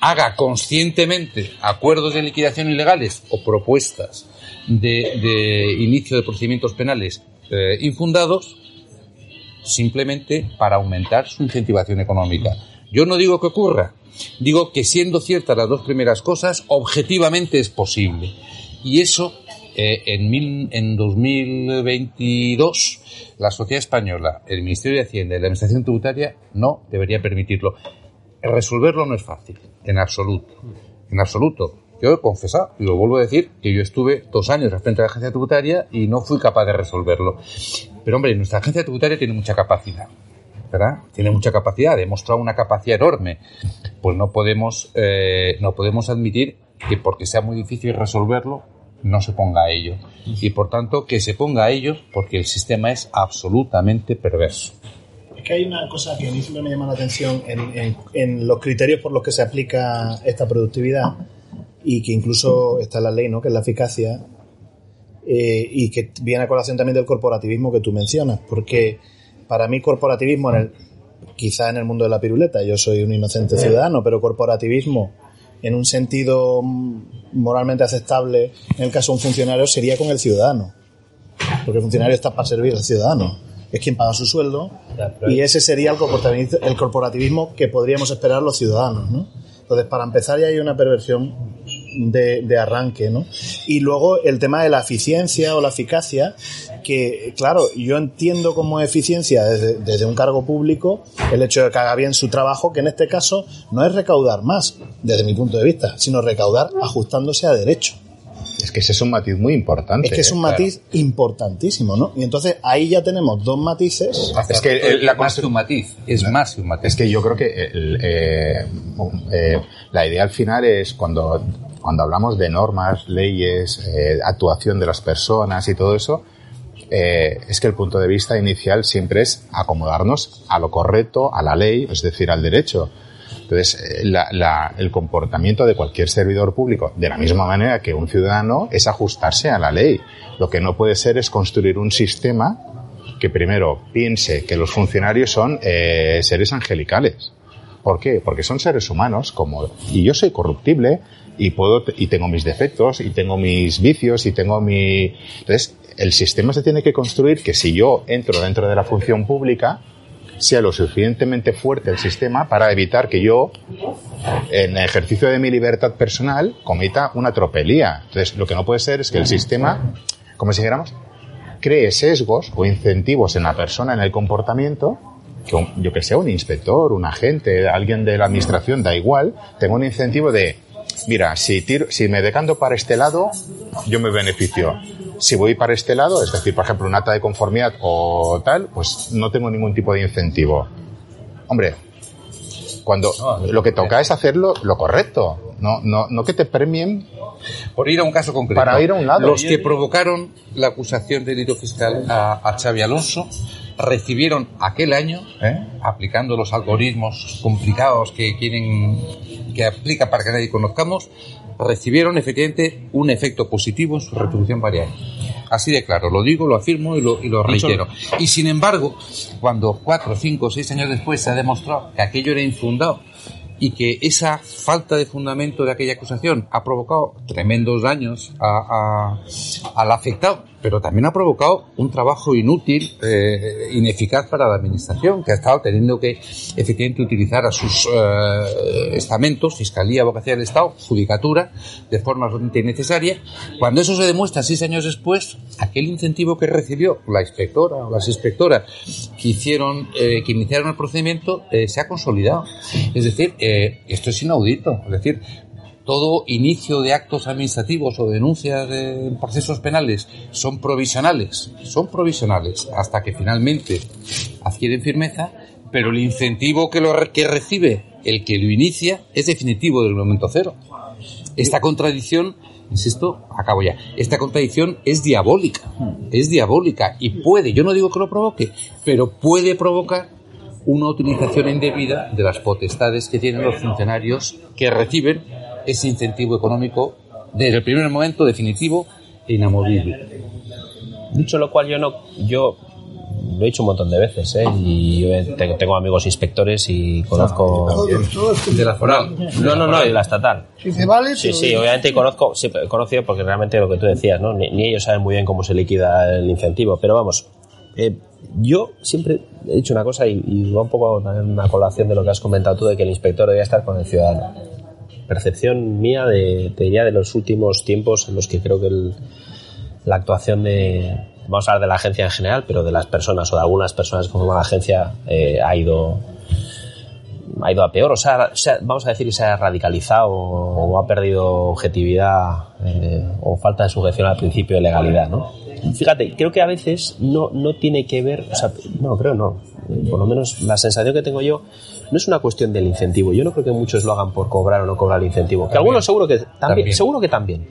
haga conscientemente acuerdos de liquidación ilegales o propuestas de, de inicio de procedimientos penales eh, infundados simplemente para aumentar su incentivación económica. Yo no digo que ocurra, digo que siendo ciertas las dos primeras cosas, objetivamente es posible. Y eso, eh, en, mil- en 2022, la sociedad española, el Ministerio de Hacienda y la Administración Tributaria no debería permitirlo. Resolverlo no es fácil, en absoluto. En absoluto. Yo he confesado, y lo vuelvo a decir, que yo estuve dos años al frente de la agencia tributaria y no fui capaz de resolverlo. Pero hombre, nuestra agencia tributaria tiene mucha capacidad. ¿verdad? Tiene mucha capacidad, ha demostrado una capacidad enorme. Pues no podemos, eh, no podemos admitir que porque sea muy difícil resolverlo, no se ponga a ello. Y por tanto, que se ponga a ello porque el sistema es absolutamente perverso.
Es que hay una cosa que a mí siempre me llama la atención en, los criterios por los que se aplica esta productividad y que incluso está en la ley, ¿no? que es la eficacia eh, y que viene a colación también del corporativismo que tú mencionas, porque para mí corporativismo en el quizá en el mundo de la piruleta, yo soy un inocente ciudadano, pero corporativismo en un sentido moralmente aceptable en el caso de un funcionario sería con el ciudadano, porque el funcionario está para servir al ciudadano, es quien paga su sueldo y ese sería el corporativismo, el corporativismo que podríamos esperar los ciudadanos, ¿no? Entonces, para empezar ya hay una perversión de, arranque, ¿no? Y luego el tema de la eficiencia o la eficacia, que, claro, yo entiendo como eficiencia desde, desde un cargo público el hecho de que haga bien su trabajo, que en este caso no es recaudar más, desde mi punto de vista, sino recaudar ajustándose a derecho.
Es que ese es un matiz muy importante.
Es que es un
¿eh?
matiz importantísimo, ¿no? Y entonces ahí ya tenemos dos matices.
Es que el- la
más que un matiz, es más que un matiz.
Es que yo creo que el, eh, eh, la idea al final es cuando, cuando hablamos de normas, leyes, eh, actuación de las personas y todo eso, eh, es que el punto de vista inicial siempre es acomodarnos a lo correcto, a la ley, es decir, al derecho. Entonces, eh, el comportamiento de cualquier servidor público, de la misma manera que un ciudadano, es ajustarse a la ley. Lo que no puede ser es construir un sistema que primero piense que los funcionarios son eh, seres angelicales. ¿Por qué? Porque son seres humanos como y yo soy corruptible y puedo y tengo mis defectos y tengo mis vicios y tengo mi entonces el sistema se tiene que construir que si yo entro dentro de la función pública sea lo suficientemente fuerte el sistema para evitar que yo en ejercicio de mi libertad personal cometa una tropelía. Entonces, lo que no puede ser es que el sistema, como si dijéramos, cree sesgos o incentivos en la persona, en el comportamiento, que un- yo que sé, un inspector, un agente, alguien de la administración, da igual, tengo un incentivo de, mira, si, tiro, si me decanto para este lado, yo me beneficio. Si voy para este lado, es decir, por ejemplo, un acta de conformidad o tal, pues no tengo ningún tipo de incentivo. Hombre, cuando lo que toca es hacerlo lo correcto, no, no, no que te premien
Por ir a un caso concreto.
Para ir a un lado.
Los que provocaron la acusación de delito fiscal a, a Xavi Alonso recibieron aquel año, ¿eh? aplicando los algoritmos complicados que quieren que aplica para que nadie conozcamos, recibieron efectivamente un efecto positivo en su retribución variable. Así de claro, lo digo, lo afirmo y lo, y lo
Mucho-
reitero. Y sin embargo, cuando cuatro, cinco, seis años después se ha demostrado que aquello era infundado y que esa falta de fundamento de aquella acusación ha provocado tremendos daños a- a- al afectado pero también ha provocado un trabajo inútil, eh, ineficaz para la administración, que ha estado teniendo que efectivamente utilizar a sus eh, estamentos, Fiscalía, Abogacía del Estado, Judicatura, de forma absolutamente innecesaria. Cuando eso se demuestra seis años después, aquel incentivo que recibió la inspectora o las inspectoras que hicieron, eh, que iniciaron el procedimiento, se ha consolidado. Es decir, esto es inaudito. Es decir, todo inicio de actos administrativos o denuncias de procesos penales son provisionales, son provisionales hasta que finalmente adquieren firmeza, pero el incentivo que, lo, que recibe el que lo inicia es definitivo del momento cero. Esta contradicción, insisto, acabo ya, esta contradicción es diabólica, es diabólica y puede, yo no digo que lo provoque, pero puede provocar una utilización indebida de las potestades que tienen los funcionarios que reciben ese incentivo económico desde el primer momento definitivo e inamovible.
Dicho lo cual, yo no, yo lo he dicho un montón de veces, ¿eh? y yo tengo, tengo amigos inspectores y conozco
de la foral.
No, no, no, de la estatal.
Si te vale,
Sí, sí, obviamente conozco, sí, he conocido porque realmente lo que tú decías, ¿no? Ni, ni ellos saben muy bien cómo se liquida el incentivo, pero vamos, eh, yo siempre he dicho una cosa y, y va un poco también una colación de lo que has comentado tú de que el inspector debía estar con el ciudadano. Percepción mía de, te diría, de los últimos tiempos en los que creo que el- la actuación de, vamos a hablar de la agencia en general, pero de las personas o de algunas personas que forman la agencia eh, ha ido ha ido a peor, o sea, vamos a decir que se ha radicalizado o, ha perdido objetividad eh, o falta de sujeción al principio de legalidad, ¿no? Fíjate, creo que a veces no, no tiene que ver, o sea, no, creo no, por lo menos la sensación que tengo yo no es una cuestión del incentivo, yo no creo que muchos lo hagan por cobrar o no cobrar el incentivo, que algunos seguro que también,
También.
seguro que también.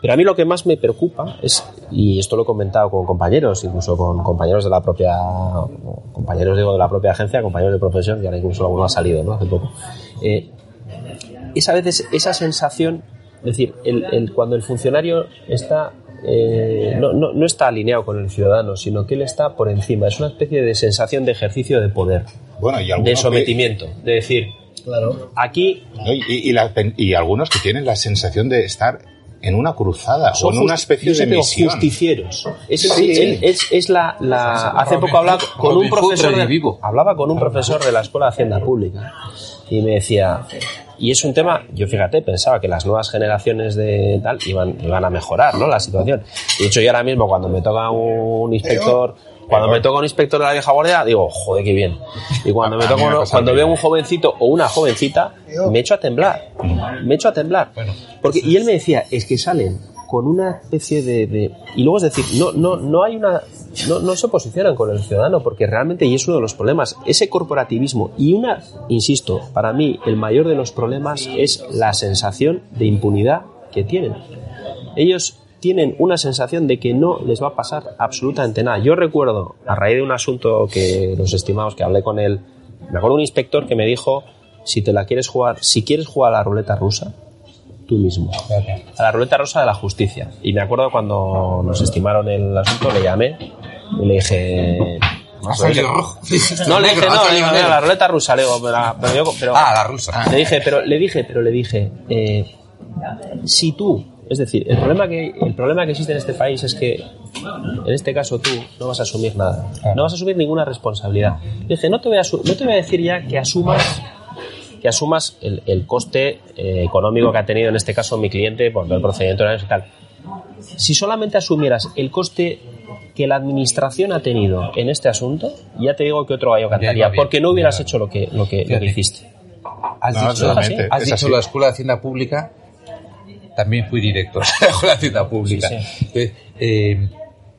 Pero a mí lo que más me preocupa es, y esto lo he comentado con compañeros, incluso con compañeros de la propia, compañeros digo de la propia agencia, compañeros de profesión, que ahora incluso alguno ha salido, ¿no? Hace poco. Eh, es a veces esa sensación, es decir, el, el- cuando el funcionario está, eh, no, no- no está alineado con el ciudadano, sino que él está por encima. Es una especie de sensación de ejercicio de poder,
Bueno, y
de
que-
sometimiento, de decir, aquí
¿no? y, y- y la- y algunos que tienen la sensación de estar en una cruzada
son
o en una especie de misión.
justicieros. Es,
Sí.
el- es, es la, la- hace poco hablaba con un profesor de, hablaba con un profesor de la Escuela de Hacienda Pública y me decía y es un tema yo fíjate pensaba que las nuevas generaciones de tal iban iban a mejorar no la situación de hecho yo ahora mismo cuando me toca un inspector cuando me toca un inspector de la vieja guardia digo joder qué bien y cuando me toca uno- cuando veo un jovencito o una jovencita me echo a temblar me echo a temblar. Porque y él me decía es que salen con una especie de, de- y luego es decir no no no hay una no, no se posicionan con el ciudadano porque realmente y es uno de los problemas ese corporativismo y una insisto para mí el mayor de los problemas es la sensación de impunidad que tienen. Ellos tienen una sensación de que no les va a pasar absolutamente nada. Yo recuerdo, a raíz de un asunto que los estimados, que hablé con él, me acuerdo un inspector que me dijo, si te la quieres jugar, si quieres jugar a la ruleta rusa, tú mismo. A la ruleta rusa de la justicia. Y me acuerdo cuando nos estimaron el asunto, le llamé y le dije...
Rojo.
No, le dije, no, le dije, mira, la ruleta rusa, le digo, pero, pero-
Ah, la rusa.
Le dije, pero le dije, pero le dije, eh, si tú, es decir, el problema que el problema que existe en este país es que en este caso tú no vas a asumir nada, no vas a asumir ninguna responsabilidad. Dije, no te voy a asu- no te voy a decir ya que asumas que asumas el, el coste eh, económico que ha tenido en este caso mi cliente por el procedimiento y tal. Si solamente asumieras el coste que la administración ha tenido en este asunto, ya te digo que otro gallo cantaría, porque no hubieras hecho lo que, lo que, lo que hiciste.
Has
No,
dicho, has dicho la Escuela de Hacienda Pública, también fui director de la Hacienda Pública.
Sí,
Entonces, eh,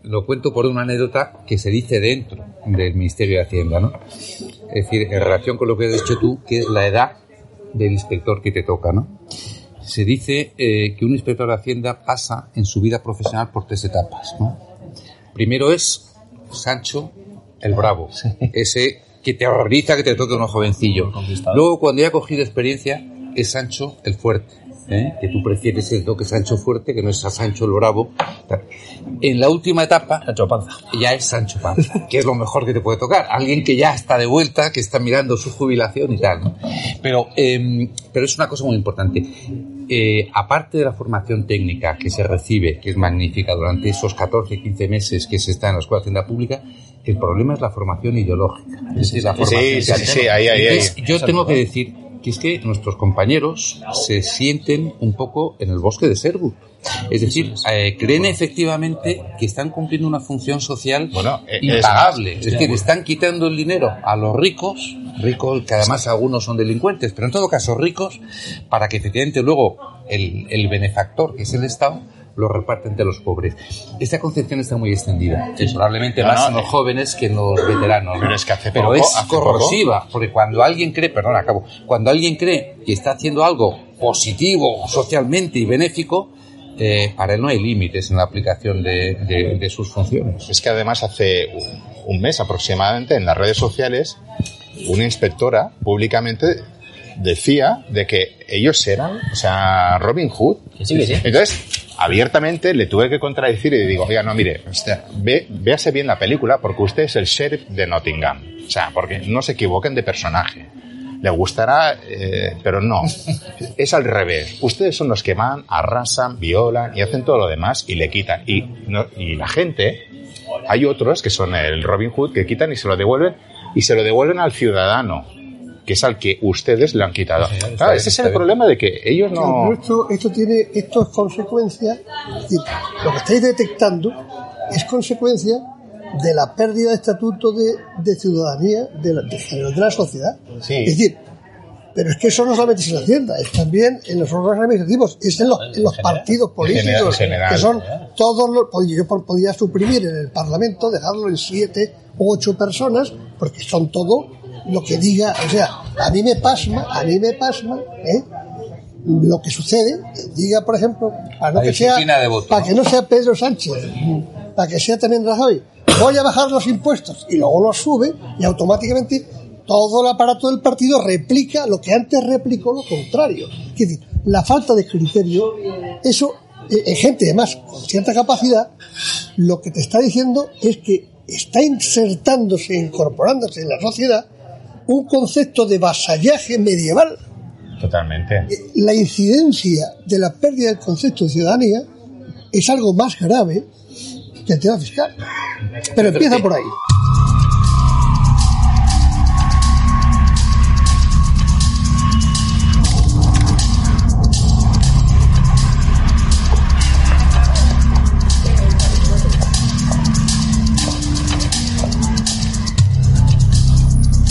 lo cuento por una anécdota que se dice dentro del Ministerio de Hacienda, ¿no? Es decir, en relación con lo que has dicho tú, que es la edad del inspector que te toca, ¿no? Se dice eh, que un inspector de Hacienda pasa en su vida profesional por tres etapas, ¿no? Primero es Sancho el Bravo, ese que te horroriza que te toque uno jovencillo. Luego, cuando ya ha cogido experiencia, es Sancho el Fuerte, ¿eh? que tú prefieres el toque Sancho Fuerte, que no es a Sancho el Bravo. En la última etapa,
Sancho Panza.
ya es Sancho Panza, que es lo mejor que te puede tocar. Alguien que ya está de vuelta, que está mirando su jubilación y tal. ¿no? Pero, eh, pero es una cosa muy importante. eh, aparte de la formación técnica que se recibe, que es magnífica durante esos 14, 15 meses que se está en la Escuela de Hacienda Pública, el problema es la formación ideológica. Es decir, la
Sí,
formación
sí, sí, sí, ahí, ahí,
Yo tengo que decir que es que nuestros compañeros se sienten un poco en el bosque de Sherwood. Es decir, eh, creen efectivamente que están cumpliendo una función social
eh,
impagable.
es-
Es decir, están quitando el dinero a los ricos, ricos que además algunos son delincuentes, pero en todo caso ricos, para que efectivamente luego el, el benefactor, que es el Estado, lo reparte entre los pobres. Esta concepción está muy extendida, probablemente
No,
más
no,
en los
eh,
jóvenes que en los veteranos. ¿no?
Pero es que hace
Pero
poco-
es
hace poco-
corrosiva, porque cuando alguien cree, perdón, acabo, cuando alguien cree que está haciendo algo positivo socialmente y benéfico, eh, para él no hay límites en la aplicación de, de- de sus funciones.
Es que además hace un- un mes aproximadamente en las redes sociales una inspectora públicamente decía de que ellos eran, o sea, Robin Hood.
sí, que sí.
Entonces, abiertamente le tuve que contradecir y digo, oiga, no, mire, usted, ve, véase bien la película porque usted es el sheriff de Nottingham. O sea, porque no se equivoquen de personaje. Le gustará, eh, pero no. Es al revés. Ustedes son los que van, arrasan, violan y hacen todo lo demás y le quitan. Y, no- y la gente, hay otros que son el Robin Hood que quitan y se lo devuelven y se lo devuelven al ciudadano, que es al que ustedes le han quitado. Claro, ese es el problema de que ellos no.
Pero esto, esto tiene, esto es consecuencia, lo que estáis detectando es consecuencia de la pérdida de estatuto de, de ciudadanía de la, de, la sociedad.
Sí.
Es decir, pero es que eso no solamente es en la Hacienda, es también en los órganos administrativos, es en los, en los partidos políticos,
general, en general.
que son todos los, pod- yo po- podía suprimir en el Parlamento, dejarlo en siete u ocho personas, porque son todo lo que diga, o sea, a mí me pasma, a mí me pasma, ¿eh? lo que sucede, diga, por ejemplo, para, no que sea, para
¿no?
que no sea Pedro Sánchez, para que sea también Rajoy, voy a bajar los impuestos y luego los sube y automáticamente todo el aparato del partido replica lo que antes replicó lo contrario. Es decir, la falta de criterio, eso, eh, en gente además con cierta capacidad, lo que te está diciendo es que está insertándose, incorporándose en la sociedad un concepto de vasallaje medieval
Totalmente.
la incidencia de la pérdida del concepto de ciudadanía es algo más grave que el tema fiscal. Pero empieza por ahí.